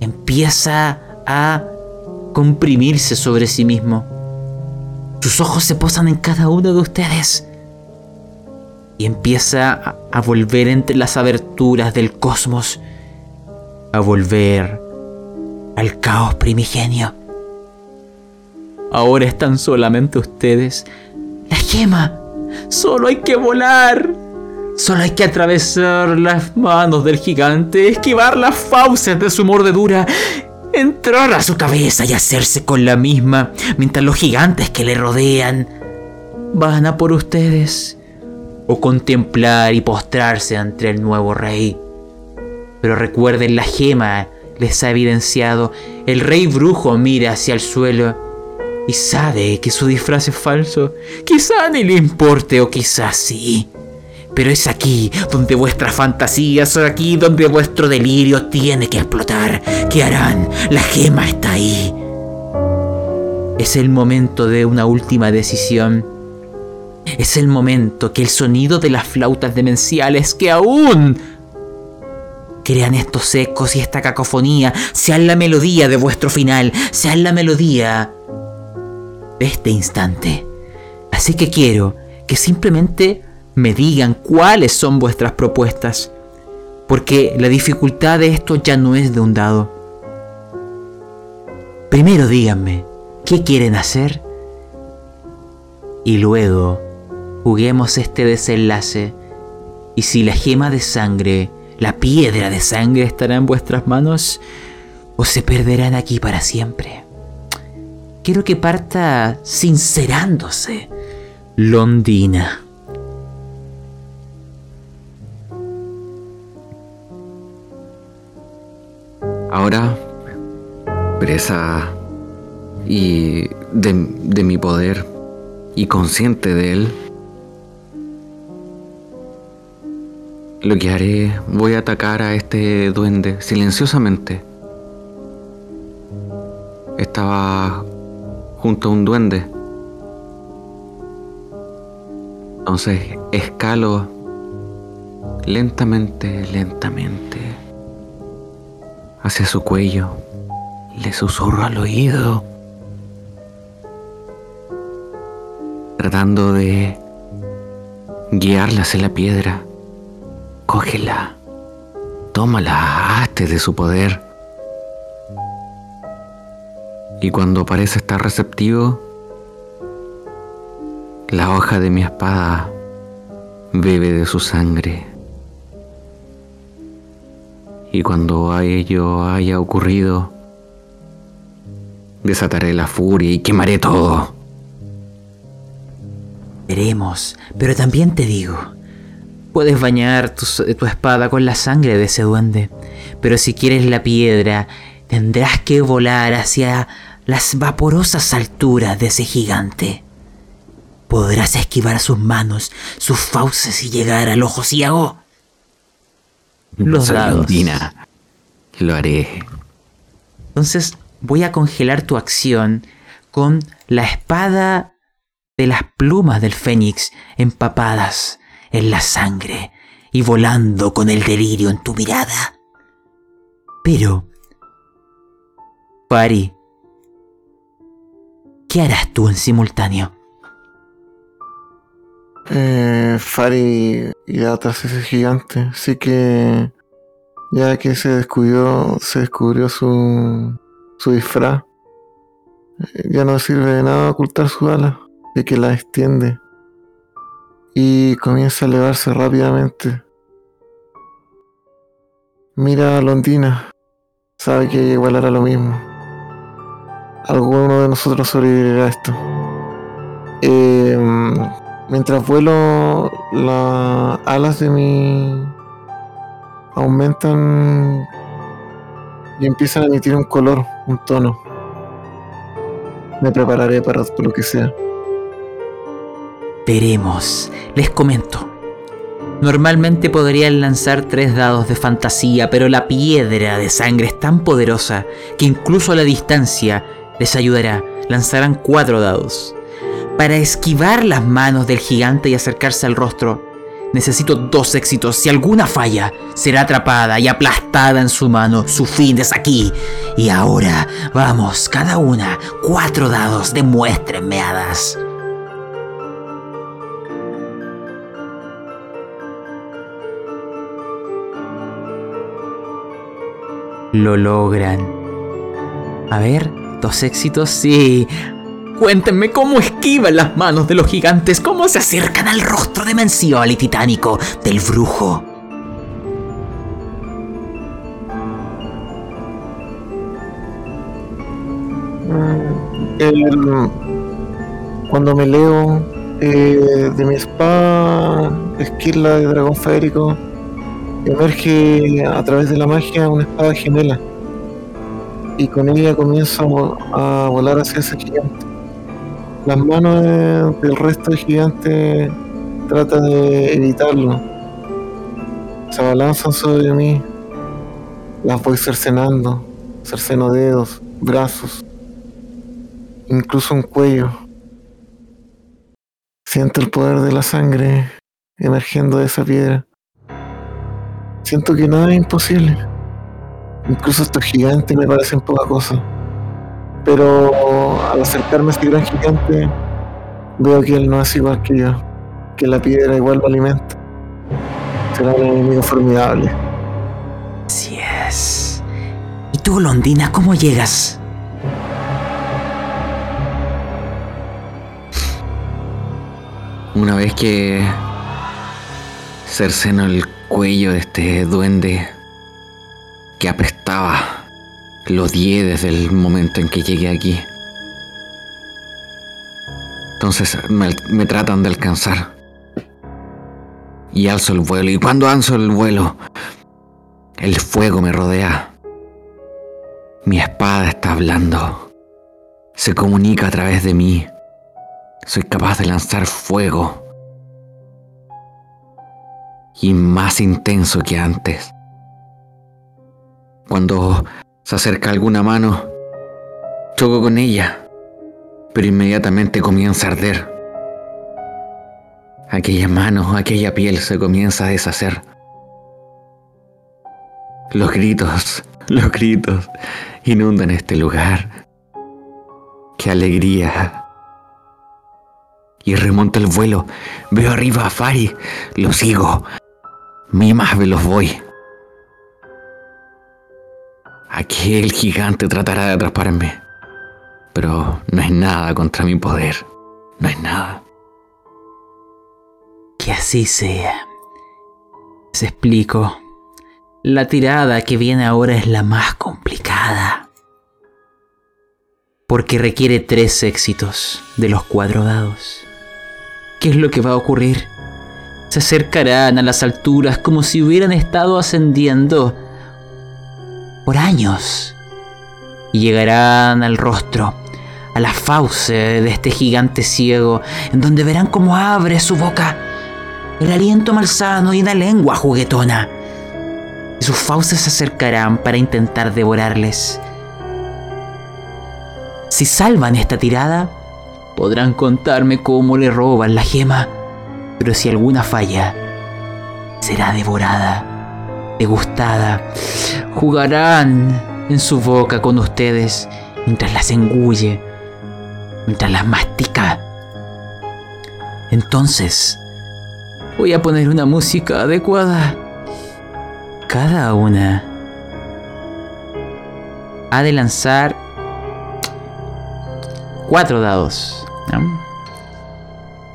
Speaker 1: empieza a comprimirse sobre sí mismo. Sus ojos se posan en cada uno de ustedes. Y empieza a, volver entre las aberturas del cosmos. A volver al caos primigenio. Ahora están solamente ustedes. La gema Solo hay que volar. Solo hay que atravesar las manos del gigante, esquivar las fauces de su mordedura, entrar a su cabeza y hacerse con la misma, mientras los gigantes que le rodean van a por ustedes, o contemplar y postrarse ante el nuevo rey. Pero recuerden, la gema les ha evidenciado, el rey brujo mira hacia el suelo y sabe que su disfraz es falso. Quizá ni le importe o quizás sí. Pero es aquí donde vuestras fantasías, es aquí donde vuestro delirio tiene que explotar. ¿Qué harán? La gema está ahí. Es el momento de una última decisión. Es el momento que el sonido de las flautas demenciales que aún crean estos ecos y esta cacofonía sean la melodía de vuestro final, sean la melodía este instante. Así que quiero que simplemente me digan cuáles son vuestras propuestas, porque la dificultad de esto ya no es de un dado. Primero díganme qué quieren hacer y luego juguemos este desenlace y si la gema de sangre, la piedra de sangre estará en vuestras manos o se perderán aquí para siempre quiero que parta sincerándose. Londina.
Speaker 2: Ahora, presa y de, de mi poder y consciente de él, lo que haré, voy a atacar a este duende silenciosamente. Estaba junto a un duende. Entonces escalo lentamente, lentamente, hacia su cuello, le susurro al oído, tratando de guiarla hacia la piedra. Cógela, tómala, hazte de su poder. Y cuando parece estar receptivo, la hoja de mi espada bebe de su sangre. Y cuando a ello haya ocurrido, desataré la furia y quemaré todo.
Speaker 1: Veremos, pero también te digo, puedes bañar tu, tu, espada con la sangre de ese duende, pero si quieres la piedra, tendrás que volar hacia las vaporosas alturas de ese gigante. Podrás esquivar sus manos, sus fauces y llegar al ojo ciego.
Speaker 2: Los dados. Lo haré.
Speaker 1: Entonces voy a congelar tu acción con la espada de las plumas del fénix empapadas en la sangre y volando con el delirio en tu mirada. Pero, Pari, ¿qué harás tú en simultáneo?
Speaker 3: Eh, Fari irá tras ese gigante, así que ya que se descubrió, se descubrió su, su disfraz, eh, ya no sirve de nada ocultar su ala, de que la extiende y comienza a elevarse rápidamente. Mira a Londina, sabe que igual hará lo mismo. Alguno de nosotros sobrevivirá a esto. Eh, Mientras vuelo, las alas de mi aumentan y empiezan a emitir un color, un tono. Me prepararé para lo que sea.
Speaker 1: Veremos. Les comento. Normalmente podrían lanzar tres dados de fantasía, pero la piedra de sangre es tan poderosa que incluso a la distancia les ayudará. Lanzarán cuatro dados. Para esquivar las manos del gigante y acercarse al rostro, necesito dos éxitos. Si alguna falla, será atrapada y aplastada en su mano. Su fin es aquí. Y ahora, vamos, cada una, cuatro dados, demuéstrenme hadas. Lo logran. A ver, dos éxitos, sí. Cuéntenme cómo esquivan las manos de los gigantes, cómo se acercan al rostro demencial y titánico del brujo.
Speaker 3: El, cuando me leo eh, de mi espada, esquila de dragón férico, emerge a través de la magia una espada gemela. Y con ella comienzo a volar hacia ese gigante las manos del resto del gigante tratan de evitarlo. Se abalanzan sobre mí. Las voy cercenando. Cerceno dedos, brazos, incluso un cuello. Siento el poder de la sangre emergiendo de esa piedra. Siento que nada es imposible. Incluso estos gigantes me parecen poca cosa. Pero al acercarme a este gran gigante, veo que él no es igual que yo, que la piedra igual lo alimenta. Será un enemigo formidable.
Speaker 1: Así es. ¿Y tú, Londina, cómo llegas?
Speaker 2: Una vez que cerceno el cuello de este duende que apestaba lo odié desde el momento en que llegué aquí. Entonces me, me, tratan de alcanzar. Y alzo el vuelo. Y cuando alzo el vuelo, el fuego me rodea. Mi espada está hablando. Se comunica a través de mí. Soy capaz de lanzar fuego. Y más intenso que antes. Cuando se acerca alguna mano. Choco con ella, pero inmediatamente comienza a arder. Aquella mano, aquella piel se comienza a deshacer. Los gritos, los gritos inundan este lugar. ¡Qué alegría! Y remonto el vuelo. Veo arriba a Fari. Lo sigo. Mi más veloz voy. Aquí el gigante tratará de atraparme. Pero no es nada contra mi poder. No es nada.
Speaker 1: Que así sea. Les explico. La tirada que viene ahora es la más complicada. Porque requiere tres éxitos de los cuatro dados. ¿Qué es lo que va a ocurrir? Se acercarán a las alturas como si hubieran estado ascendiendo por años. Y llegarán al rostro, a la fauce de este gigante ciego, en donde verán cómo abre su boca, el aliento malsano y una lengua juguetona. Y sus fauces se acercarán para intentar devorarles. Si salvan esta tirada, podrán contarme cómo le roban la gema, pero si alguna falla, será devorada degustada. Jugarán en su boca con ustedes mientras las engulle, mientras las mastica. Entonces, voy a poner una música adecuada. Cada una ha de lanzar cuatro dados.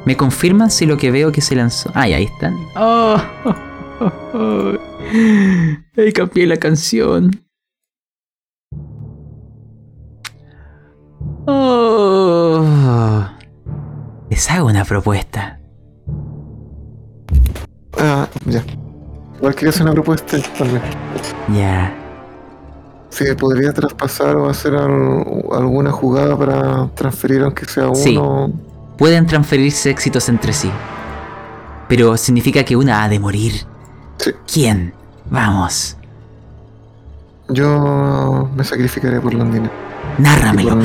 Speaker 1: ¿Me confirman si lo que veo que se lanzó? Ay, ahí están. Oh. Ahí cambié la canción. Oh. Les hago una propuesta.
Speaker 3: Ah, ya. Igual quería hacer una propuesta también.
Speaker 1: Ya.
Speaker 3: Si podría traspasar o hacer al- alguna jugada para transferir aunque sea uno.
Speaker 1: Sí. Pueden transferirse éxitos entre sí. Pero significa que una ha de morir.
Speaker 3: Sí.
Speaker 1: ¿Quién? Vamos.
Speaker 3: Yo me sacrificaré por Londina.
Speaker 1: Nárramelo.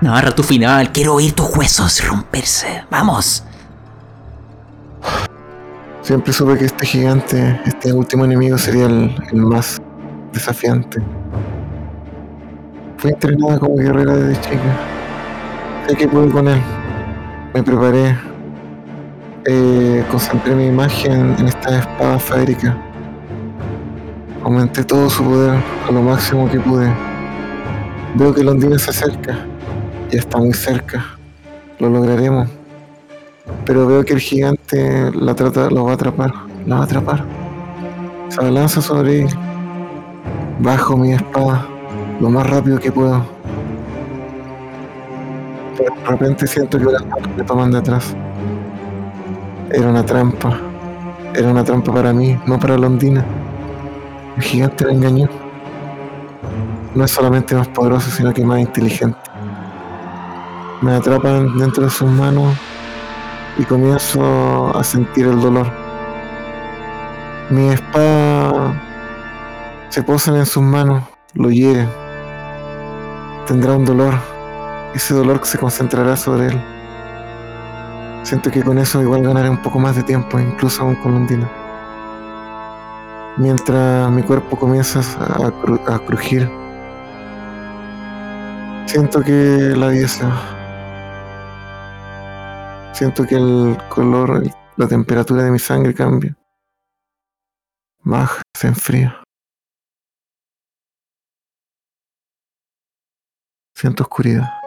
Speaker 1: Narra tu final. Quiero oír tus huesos romperse. Vamos.
Speaker 3: Siempre supe que este gigante, este último enemigo, sería el, el más desafiante. Fui entrenada como guerrera desde chica. Sé que pude con él. Me preparé. Eh, concentré mi imagen en esta espada férica. Aumenté todo su poder a lo máximo que pude. Veo que Londina se acerca. Ya está muy cerca. Lo lograremos. Pero veo que el gigante la trata, lo va a atrapar. La va a atrapar. Se abalanza sobre él. Bajo mi espada lo más rápido que puedo. De repente siento que las me toman de atrás. Era una trampa. Era una trampa para mí, no para Londina. El gigante la engañó. No es solamente más poderoso, sino que más inteligente. Me atrapan dentro de sus manos y comienzo a sentir el dolor. Mi espada se posan en sus manos, lo hieren. Tendrá un dolor. Ese dolor se concentrará sobre él. Siento que con eso igual ganaré un poco más de tiempo, incluso aún con Londina. Mientras mi cuerpo comienza a, cru- a crujir, siento que la va. Siento que el color, la temperatura de mi sangre cambia. Baja, se enfría. Siento oscuridad.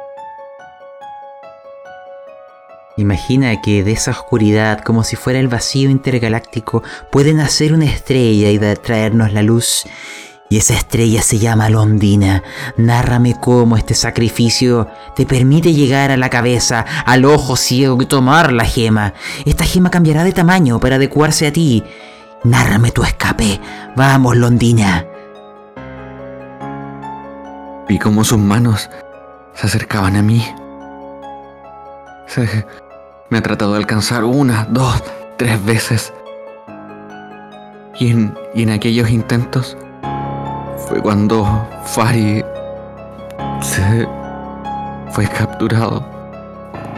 Speaker 1: Imagina que de esa oscuridad, como si fuera el vacío intergaláctico, puede nacer una estrella y traernos la luz. Y esa estrella se llama Londina. Nárrame cómo este sacrificio te permite llegar a la cabeza, al ojo ciego y tomar la gema. Esta gema cambiará de tamaño para adecuarse a ti. Nárrame tu escape. Vamos, Londina.
Speaker 2: Vi cómo sus manos se acercaban a mí. Se- me ha tratado de alcanzar una, dos, tres veces. Y en, y en aquellos intentos fue cuando Fari se fue capturado.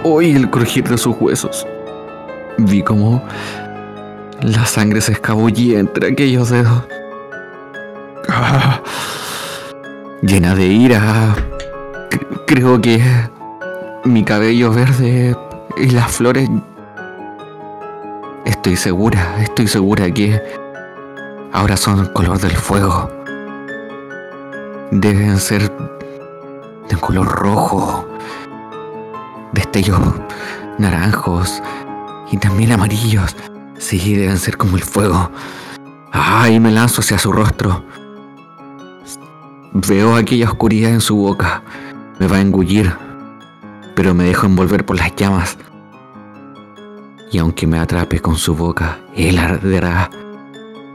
Speaker 2: Oí el crujir de sus huesos. Vi cómo la sangre se escabullía entre aquellos dedos. Ah, llena de ira. creo que mi cabello verde y las flores... Estoy segura, estoy segura que ahora son color del fuego. Deben ser de color rojo, destellos naranjos y también amarillos. Sí, deben ser como el fuego. Ay, me lanzo hacia su rostro. Veo aquella oscuridad en su boca. Me va a engullir, pero me dejo envolver por las llamas. Y aunque me atrape con su boca, él arderá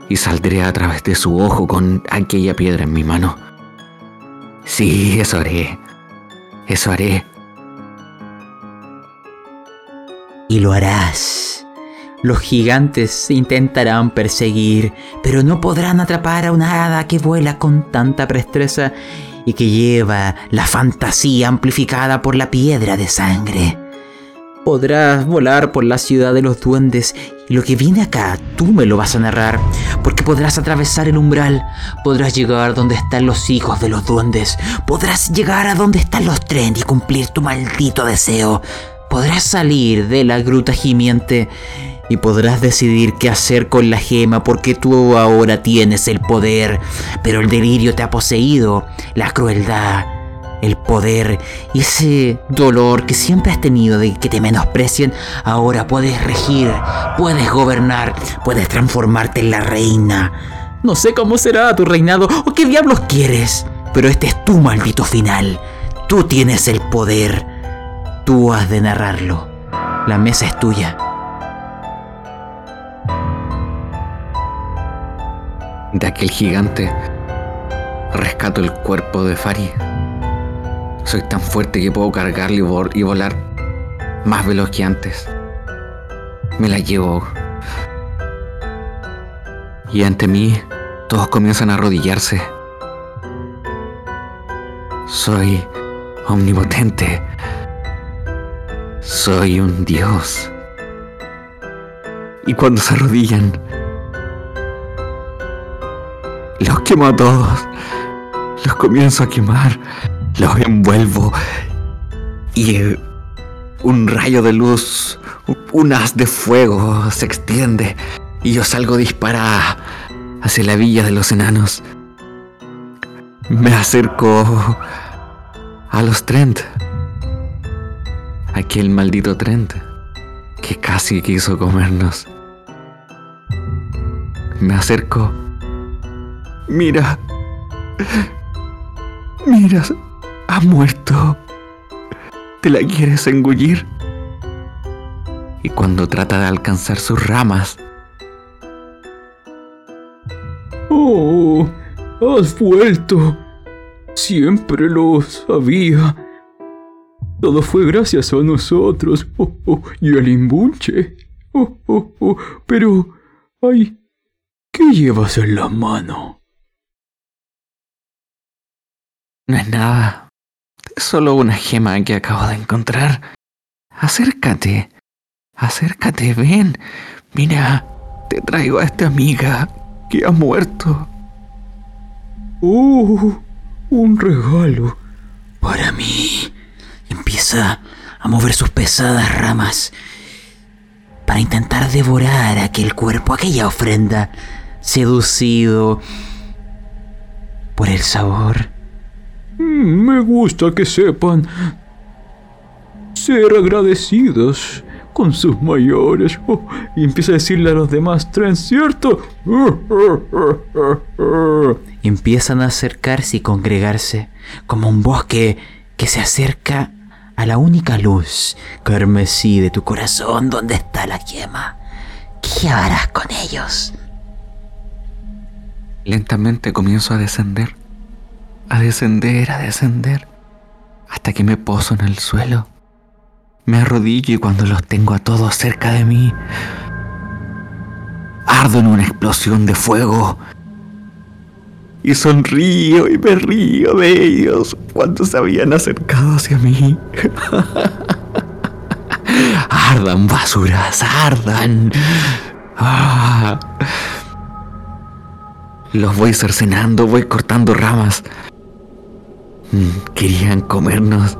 Speaker 2: y saldré a través de su ojo con aquella piedra en mi mano. Sí, eso haré. Eso haré.
Speaker 1: Y lo harás. Los gigantes intentarán perseguir, pero no podrán atrapar a una hada que vuela con tanta presteza y que lleva la fantasía amplificada por la piedra de sangre. Podrás volar por la ciudad de los duendes. Y lo que viene acá tú me lo vas a narrar, porque podrás atravesar el umbral, podrás llegar donde están los hijos de los duendes, podrás llegar a donde están los trenes y cumplir tu maldito deseo, podrás salir de la gruta gimiente y podrás decidir qué hacer con la gema porque tú ahora tienes el poder, pero el delirio te ha poseído, la crueldad, el poder y ese dolor que siempre has tenido de que te menosprecien, ahora puedes regir, puedes gobernar, puedes transformarte en la reina. No sé cómo será tu reinado o qué diablos quieres, pero este es tu maldito final. Tú tienes el poder. Tú has de narrarlo. La mesa es tuya.
Speaker 2: De aquel gigante rescato el cuerpo de Fari soy tan fuerte que puedo cargarlo y, volar más veloz que antes. Me la llevo. Y ante mí todos comienzan a arrodillarse. Soy omnipotente. Soy un dios. Y cuando se arrodillan, los quemo a todos. Los comienzo a quemar los envuelvo y un rayo de luz, un haz de fuego se extiende y yo salgo disparada hacia la villa de los enanos. Me acerco a los Trent. Aquel maldito Trent que casi quiso comernos. Me acerco. Mira. Mira, ha muerto. ¿Te la quieres engullir? Y cuando trata de alcanzar sus ramas...
Speaker 4: Oh, has vuelto. Siempre lo sabía. Todo fue gracias a nosotros oh, oh, y al imbunche. Oh, oh, oh. Pero, ay, ¿qué llevas en la mano?
Speaker 2: No es nada. Es solo una gema que acabo de encontrar. Acércate. Acércate, ven. Mira, te traigo a esta amiga que ha muerto.
Speaker 4: ¡Oh! Un regalo.
Speaker 1: Para mí. Empieza a mover sus pesadas ramas para intentar devorar aquel cuerpo, aquella ofrenda, seducido por el sabor
Speaker 4: me gusta que sepan ser agradecidos con sus mayores. Oh, y empieza a decirle a los demás tren, ¿cierto?
Speaker 1: Empiezan a acercarse y congregarse como un bosque que se acerca a la única luz carmesí de tu corazón donde está la quema. ¿Qué harás con ellos?
Speaker 2: Lentamente comienzo a descender a descender, a descender, hasta que me poso en el suelo. Me arrodillo y cuando los tengo a todos cerca de mí, ardo en una explosión de fuego. Y sonrío y me río de ellos cuando se habían acercado hacia mí. ardan basuras, ardan. Ah. Los voy cercenando, voy cortando ramas. Querían comernos.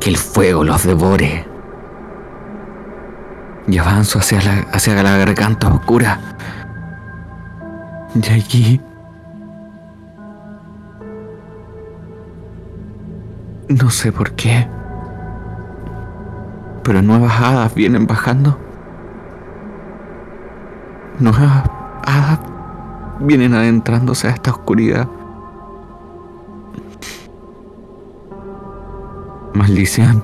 Speaker 2: Que el fuego los devore. Y avanzo hacia la, hacia la garganta oscura. Y allí... No sé por qué. Pero nuevas hadas vienen bajando. Nuevas hadas vienen adentrándose a esta oscuridad. Maldición.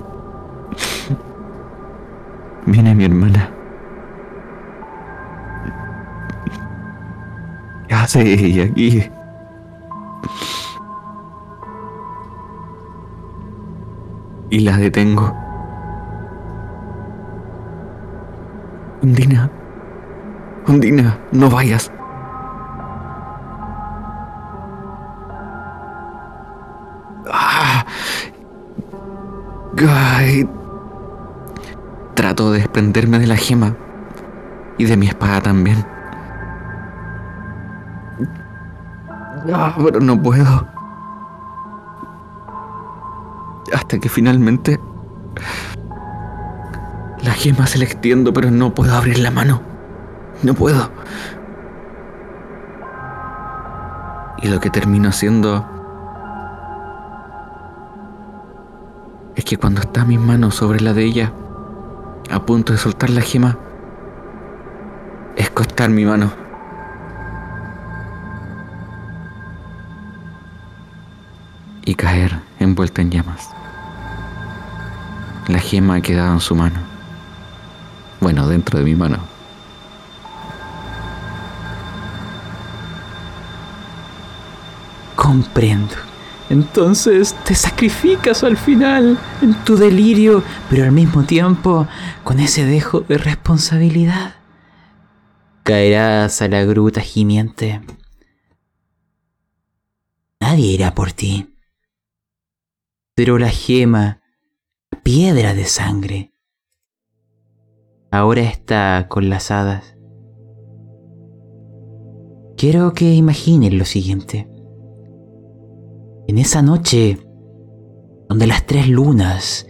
Speaker 2: Viene mi hermana. ¿Qué hace ella aquí? Y la detengo. Undina. Undina, no vayas. Ay. Trato de desprenderme de la gema y de mi espada también. Ah, pero no puedo. Hasta que finalmente la gema se le extiendo, pero no puedo abrir la mano. No puedo. Y lo que termino haciendo es que cuando está mi mano sobre la de ella, a punto de soltar la gema, es costar mi mano. Y caer envuelta en llamas. La gema ha quedado en su mano. Bueno, dentro de mi mano.
Speaker 1: Comprendo. Entonces te sacrificas al final en tu delirio, pero al mismo tiempo con ese dejo de responsabilidad. Caerás a la gruta gimiente. Nadie irá por ti. Pero la gema, piedra de sangre, ahora está con las hadas. Quiero que imaginen lo siguiente. En esa noche, donde las tres lunas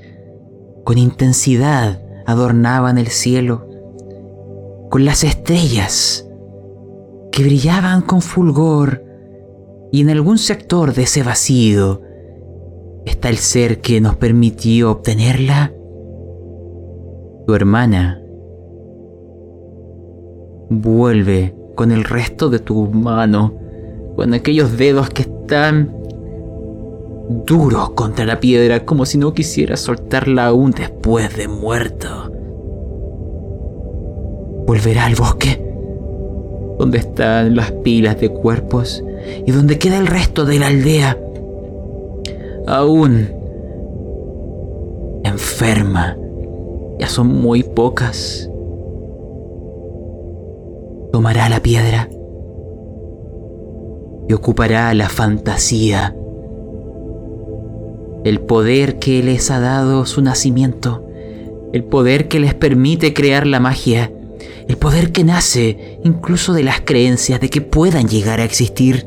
Speaker 1: con intensidad adornaban el cielo, con las estrellas que brillaban con fulgor, y en algún sector de ese vacío está el ser que nos permitió obtenerla, tu hermana vuelve con el resto de tu mano, con aquellos dedos que están duros contra la piedra como si no quisiera soltarla aún después de muerto. Volverá al bosque, donde están las pilas de cuerpos y donde queda el resto de la aldea, aún enferma. Ya son muy pocas. Tomará la piedra y ocupará la fantasía el poder que les ha dado su nacimiento, el poder que les permite crear la magia, el poder que nace incluso de las creencias de que puedan llegar a existir.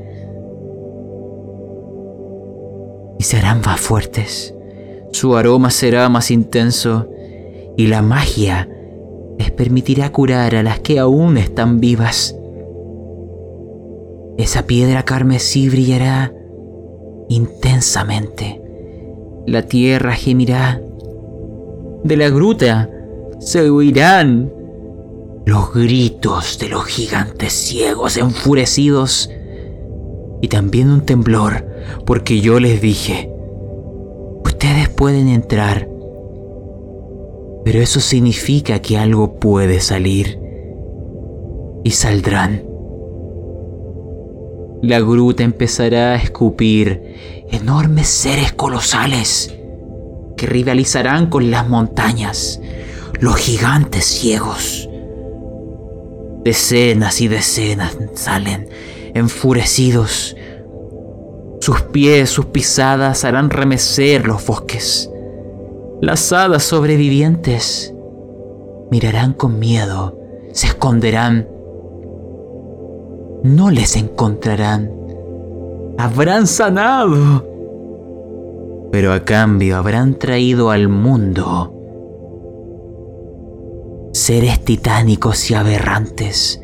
Speaker 1: Y serán más fuertes, su aroma será más intenso. Y la magia les permitirá curar a las que aún están vivas. Esa piedra carmesí brillará intensamente la tierra gemirá. De la gruta se oirán los gritos de los gigantes ciegos enfurecidos y también un temblor porque yo les dije, ustedes pueden entrar, pero eso significa que algo puede salir y saldrán. La gruta empezará a escupir enormes seres colosales que rivalizarán con las montañas, los gigantes ciegos. Decenas y decenas salen enfurecidos. Sus pies, sus pisadas harán remecer los bosques. Las hadas sobrevivientes mirarán con miedo, se esconderán no les encontrarán. Habrán sanado. Pero a cambio habrán traído al mundo seres titánicos y aberrantes,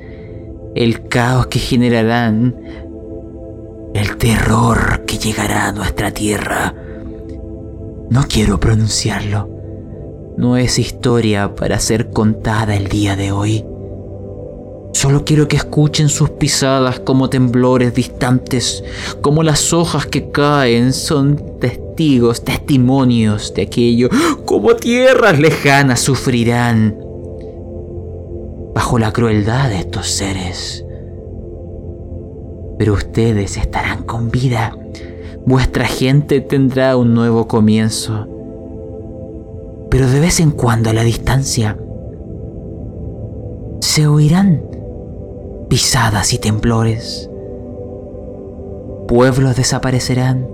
Speaker 1: el caos que generarán, el terror que llegará a nuestra tierra. No quiero pronunciarlo. No es historia para ser contada el día de hoy. Solo quiero que escuchen sus pisadas como temblores distantes, como las hojas que caen son testigos, testimonios de aquello, como tierras lejanas sufrirán bajo la crueldad de estos seres. Pero ustedes estarán con vida, vuestra gente tendrá un nuevo comienzo. Pero de vez en cuando a la distancia se oirán pisadas y temblores. Pueblos desaparecerán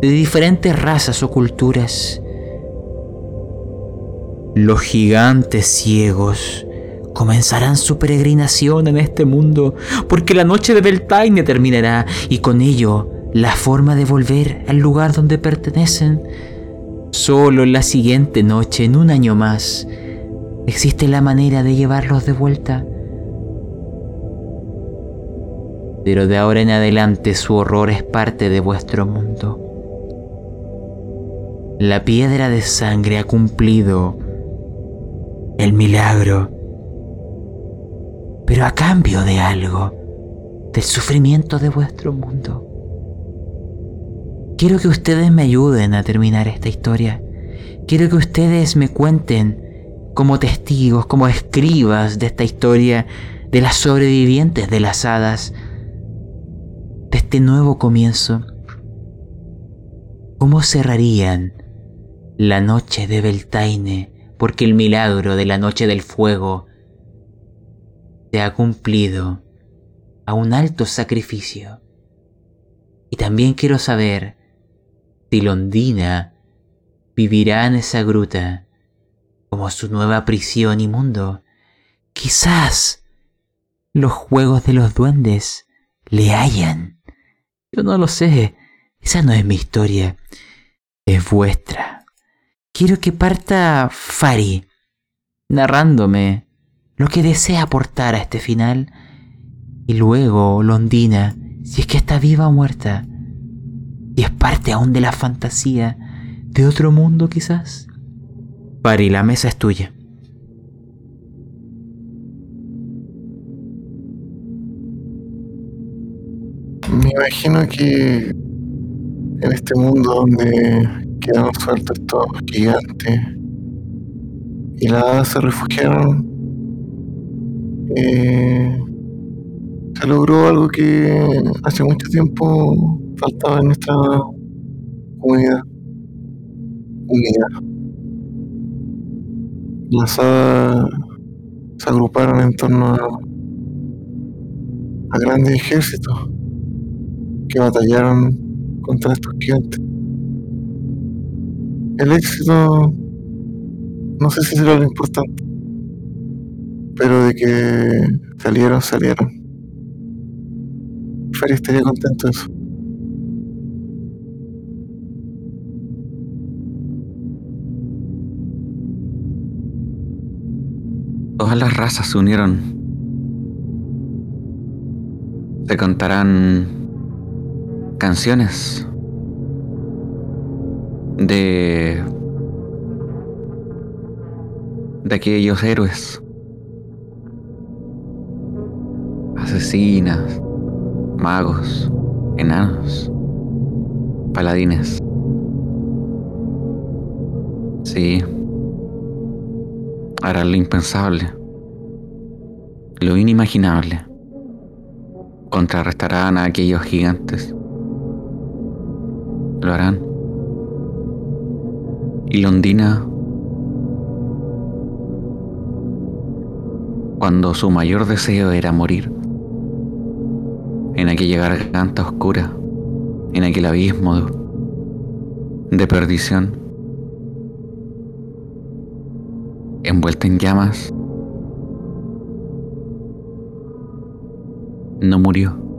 Speaker 1: de diferentes razas o culturas. Los gigantes ciegos comenzarán su peregrinación en este mundo, porque la noche de Beltaine terminará y con ello la forma de volver al lugar donde pertenecen. Solo la siguiente noche, en un año más, existe la manera de llevarlos de vuelta pero de ahora en adelante su horror es parte de vuestro mundo. La piedra de sangre ha cumplido el milagro, pero a cambio de algo, del sufrimiento de vuestro mundo. Quiero que ustedes me ayuden a terminar esta historia. Quiero que ustedes me cuenten como testigos, como escribas de esta historia de las sobrevivientes de las hadas, este nuevo comienzo, ¿cómo cerrarían la noche de Beltaine? Porque el milagro de la noche del fuego se ha cumplido a un alto sacrificio. Y también quiero saber si Londina vivirá en esa gruta como su nueva prisión y mundo. Quizás los juegos de los duendes le hallan yo no lo sé. Esa no es mi historia. Es vuestra. Quiero que parta Fari, narrándome lo que desea aportar a este final. Y luego Londina, si es que está viva o muerta. Y es parte aún de la fantasía de otro mundo quizás. Fari, la mesa es tuya.
Speaker 3: Me imagino que en este mundo donde quedaron sueltos estos gigantes y las hadas se refugiaron, eh, se logró algo que hace mucho tiempo faltaba en nuestra comunidad. Unidad. Las hadas se agruparon en torno a, a grandes ejércitos que batallaron contra estos gigantes. El éxito, no sé si será lo importante, pero de que salieron, salieron. Ferry estaría contento de eso.
Speaker 2: Todas las razas se unieron. Se contarán canciones de de aquellos héroes asesinas magos enanos paladines. Sí harán lo impensable lo inimaginable. Contrarrestarán a aquellos gigantes lo harán. Y Londina, cuando su mayor deseo era morir, en aquella garganta oscura, en aquel abismo de perdición, envuelta en llamas, no murió.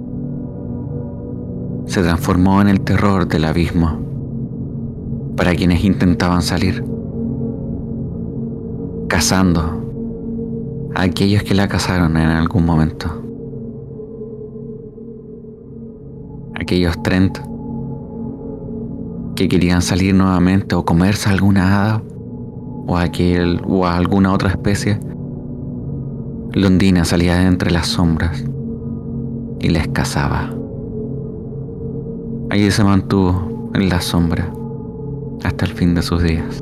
Speaker 2: Se transformó en el terror del abismo para quienes intentaban salir, cazando a aquellos que la cazaron en algún momento. Aquellos Trent que querían salir nuevamente o comerse alguna hada o, aquel, o a alguna otra especie. Londina salía de entre las sombras y les cazaba. Allí se mantuvo en la sombra hasta el fin de sus días.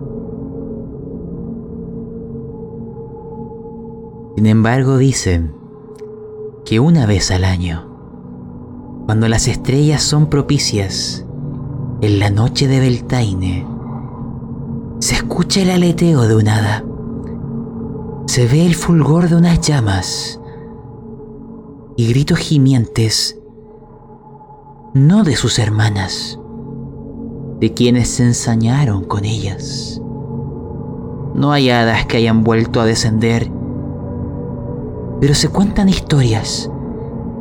Speaker 1: Sin embargo, dicen que una vez al año, cuando las estrellas son propicias, en la noche de Beltaine, se escucha el aleteo de un hada. Se ve el fulgor de unas llamas y gritos gimientes, no de sus hermanas, de quienes se ensañaron con ellas. No hay hadas que hayan vuelto a descender, pero se cuentan historias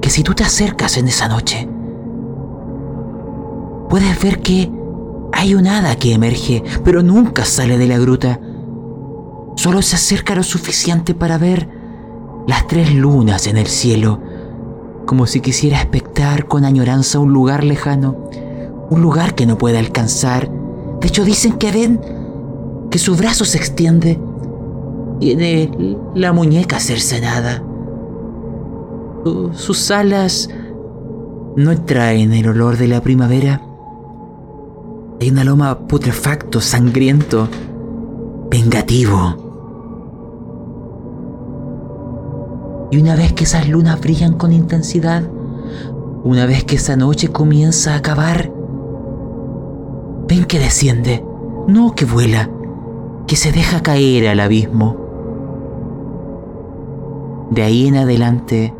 Speaker 1: que si tú te acercas en esa noche, puedes ver que hay un hada que emerge, pero nunca sale de la gruta. Solo se acerca lo suficiente para ver las tres lunas en el cielo, como si quisiera expectar con añoranza un lugar lejano, un lugar que no puede alcanzar. De hecho, dicen que ven que su brazo se extiende. Tiene la muñeca cercenada. Sus alas no traen el olor de la primavera. Hay un aroma putrefacto, sangriento, vengativo. Y una vez que esas lunas brillan con intensidad, una vez que esa noche comienza a acabar, ven que desciende, no que vuela, que se deja caer al abismo. De ahí en adelante,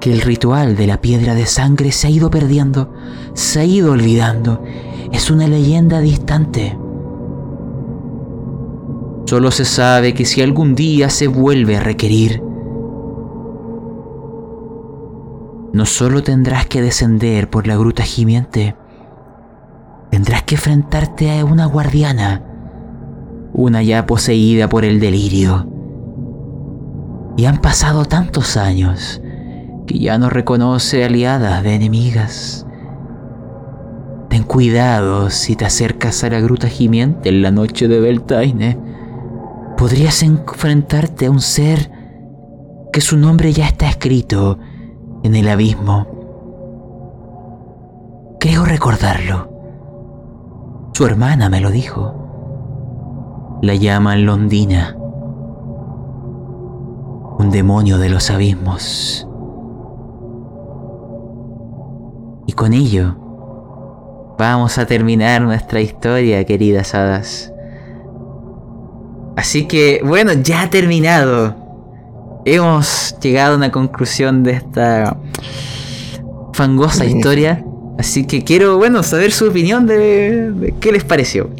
Speaker 1: que el ritual de la piedra de sangre se ha ido perdiendo, se ha ido olvidando. Es una leyenda distante. Solo se sabe que si algún día se vuelve a requerir, no solo tendrás que descender por la gruta gimiente, tendrás que enfrentarte a una guardiana, una ya poseída por el delirio. Y han pasado tantos años que ya no reconoce aliadas de enemigas. Ten cuidado si te acercas a la gruta gimiente en la noche de Beltaine. Podrías enfrentarte a un ser que su nombre ya está escrito en el abismo. Creo recordarlo. Su hermana me lo dijo. La llaman Londina. Un demonio de los abismos. Y con ello vamos a terminar nuestra historia, queridas hadas. Así que, bueno, ya ha terminado. Hemos llegado a una conclusión de esta fangosa historia. Así que quiero, bueno, saber su opinión de, de qué les pareció.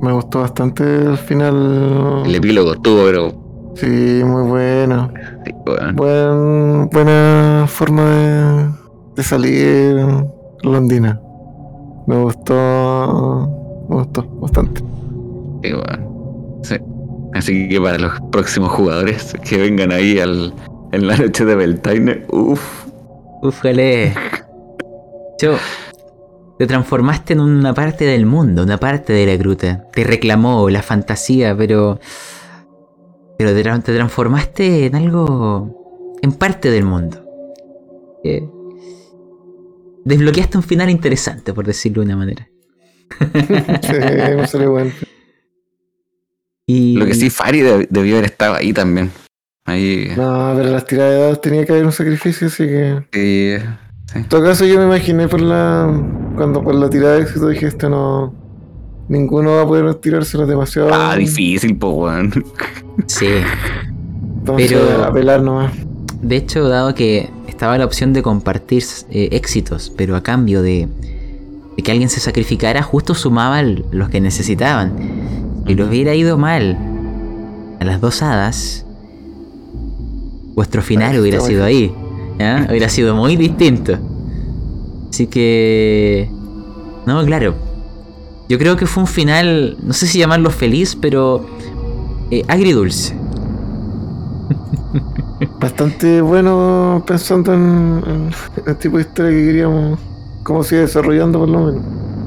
Speaker 3: Me gustó bastante el final.
Speaker 2: El epílogo estuvo, pero
Speaker 3: Sí, muy bueno.
Speaker 2: sí, weón.
Speaker 3: Buen- buena forma de, de salir Londina. Me gustó. Me gustó bastante.
Speaker 2: Sí. Así que para los próximos jugadores que vengan ahí al, en la noche de Beltaine, uff,
Speaker 1: Ufale. Yo, te transformaste en una parte del mundo, una parte de la gruta. Te reclamó la fantasía, pero. Pero te, tra- te transformaste en algo. en parte del mundo. Eh, desbloqueaste un final interesante, por decirlo de una manera.
Speaker 3: Sí, me salió bueno.
Speaker 1: Y.
Speaker 2: lo que sí, Fari deb- debió haber estado ahí también. Ahí.
Speaker 3: No, pero las tiradas de dados tenía que haber un sacrificio, así que.
Speaker 2: Sí, sí.
Speaker 3: En todo caso, yo me imaginé por la. Cuando por la tirada de éxito dije: Esto no. Ninguno va a poder tirárselo demasiado.
Speaker 2: Ah, difícil, po, weón.
Speaker 1: Sí.
Speaker 3: Entonces,
Speaker 1: pero-
Speaker 3: a pelar nomás.
Speaker 1: De hecho, dado que estaba la opción de compartir eh, éxitos, pero a cambio de, de que alguien se sacrificara, justo sumaban los que necesitaban. Si lo hubiera ido mal a las dos hadas, vuestro final hubiera sido ahí. Hubiera sido muy distinto. Así que... No, claro. Yo creo que fue un final, no sé si llamarlo feliz, pero eh, agridulce.
Speaker 3: Bastante bueno pensando en, en el tipo de historia que queríamos, cómo sigue desarrollando por lo menos.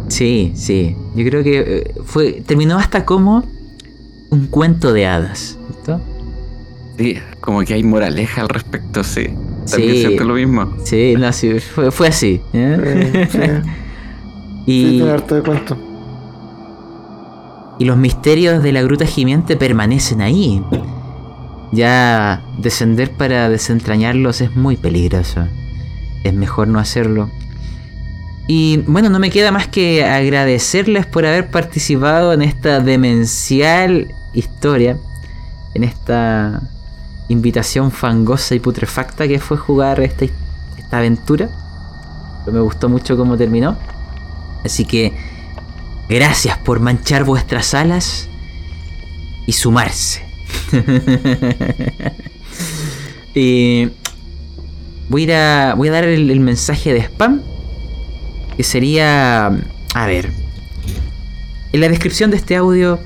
Speaker 1: Sí, sí. Yo creo que eh, fue terminó hasta como un cuento de hadas. ¿cierto?
Speaker 2: Sí, como que hay moraleja al respecto, sí. También
Speaker 1: Sí.
Speaker 2: siento lo mismo.
Speaker 1: Sí, no, sí, fue, fue así. ¿eh?
Speaker 3: Sí, sí,
Speaker 1: y,
Speaker 3: harto de cuento.
Speaker 1: y los misterios de la gruta gimiente permanecen ahí. Ya descender para desentrañarlos es muy peligroso. Es mejor no hacerlo. Y bueno, no me queda más que agradecerles por haber participado en esta demencial historia. En esta invitación fangosa y putrefacta que fue jugar esta, esta aventura. Pero me gustó mucho cómo terminó. Así que gracias por manchar vuestras alas y sumarse. y voy a, voy a dar el, el mensaje de spam. Que sería... A ver. En la descripción de este audio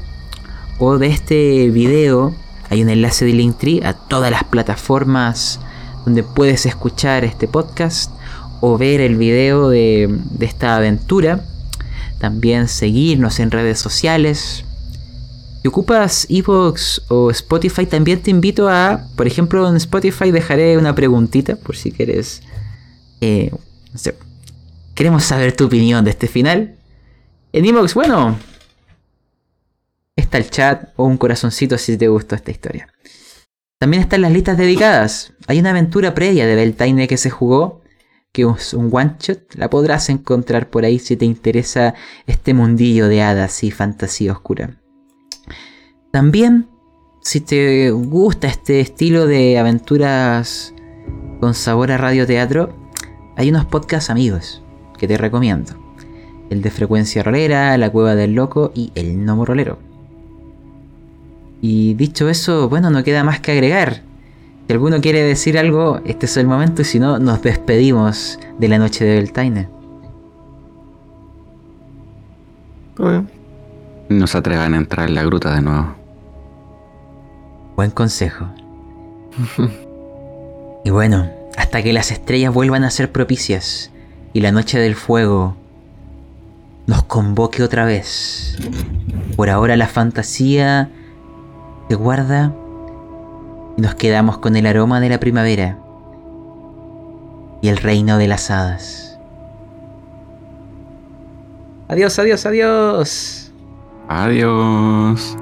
Speaker 1: o de este video hay un enlace de Linktree a todas las plataformas donde puedes escuchar este podcast o ver el video de, esta aventura. También seguirnos en redes sociales. Si ocupas Evox o Spotify, también te invito a, por ejemplo, en Spotify dejaré una preguntita por si quieres, eh, no sé, queremos saber tu opinión de este final. En Evox, bueno, está el chat o un corazoncito si te gustó esta historia. También están las listas dedicadas. Hay una aventura previa de Beltaine que se jugó, que es un one shot. La podrás encontrar por ahí si te interesa este mundillo de hadas y fantasía oscura. También, si te gusta este estilo de aventuras con sabor a radioteatro, hay unos podcasts amigos que te recomiendo. El de Frecuencia Rolera, La Cueva del Loco y El Gnomo Rolero. Y dicho eso, bueno, no queda más que agregar. Si alguno quiere decir algo, este es el momento y si no, nos despedimos de la noche de Beltaine.
Speaker 2: No se atrevan a entrar en la gruta de nuevo.
Speaker 1: Buen consejo. y bueno, hasta que las estrellas vuelvan a ser propicias y la noche del fuego nos convoque otra vez. Por ahora la fantasía se guarda y nos quedamos con el aroma de la primavera y el reino de las hadas. Adiós, adiós, adiós.
Speaker 2: Adiós.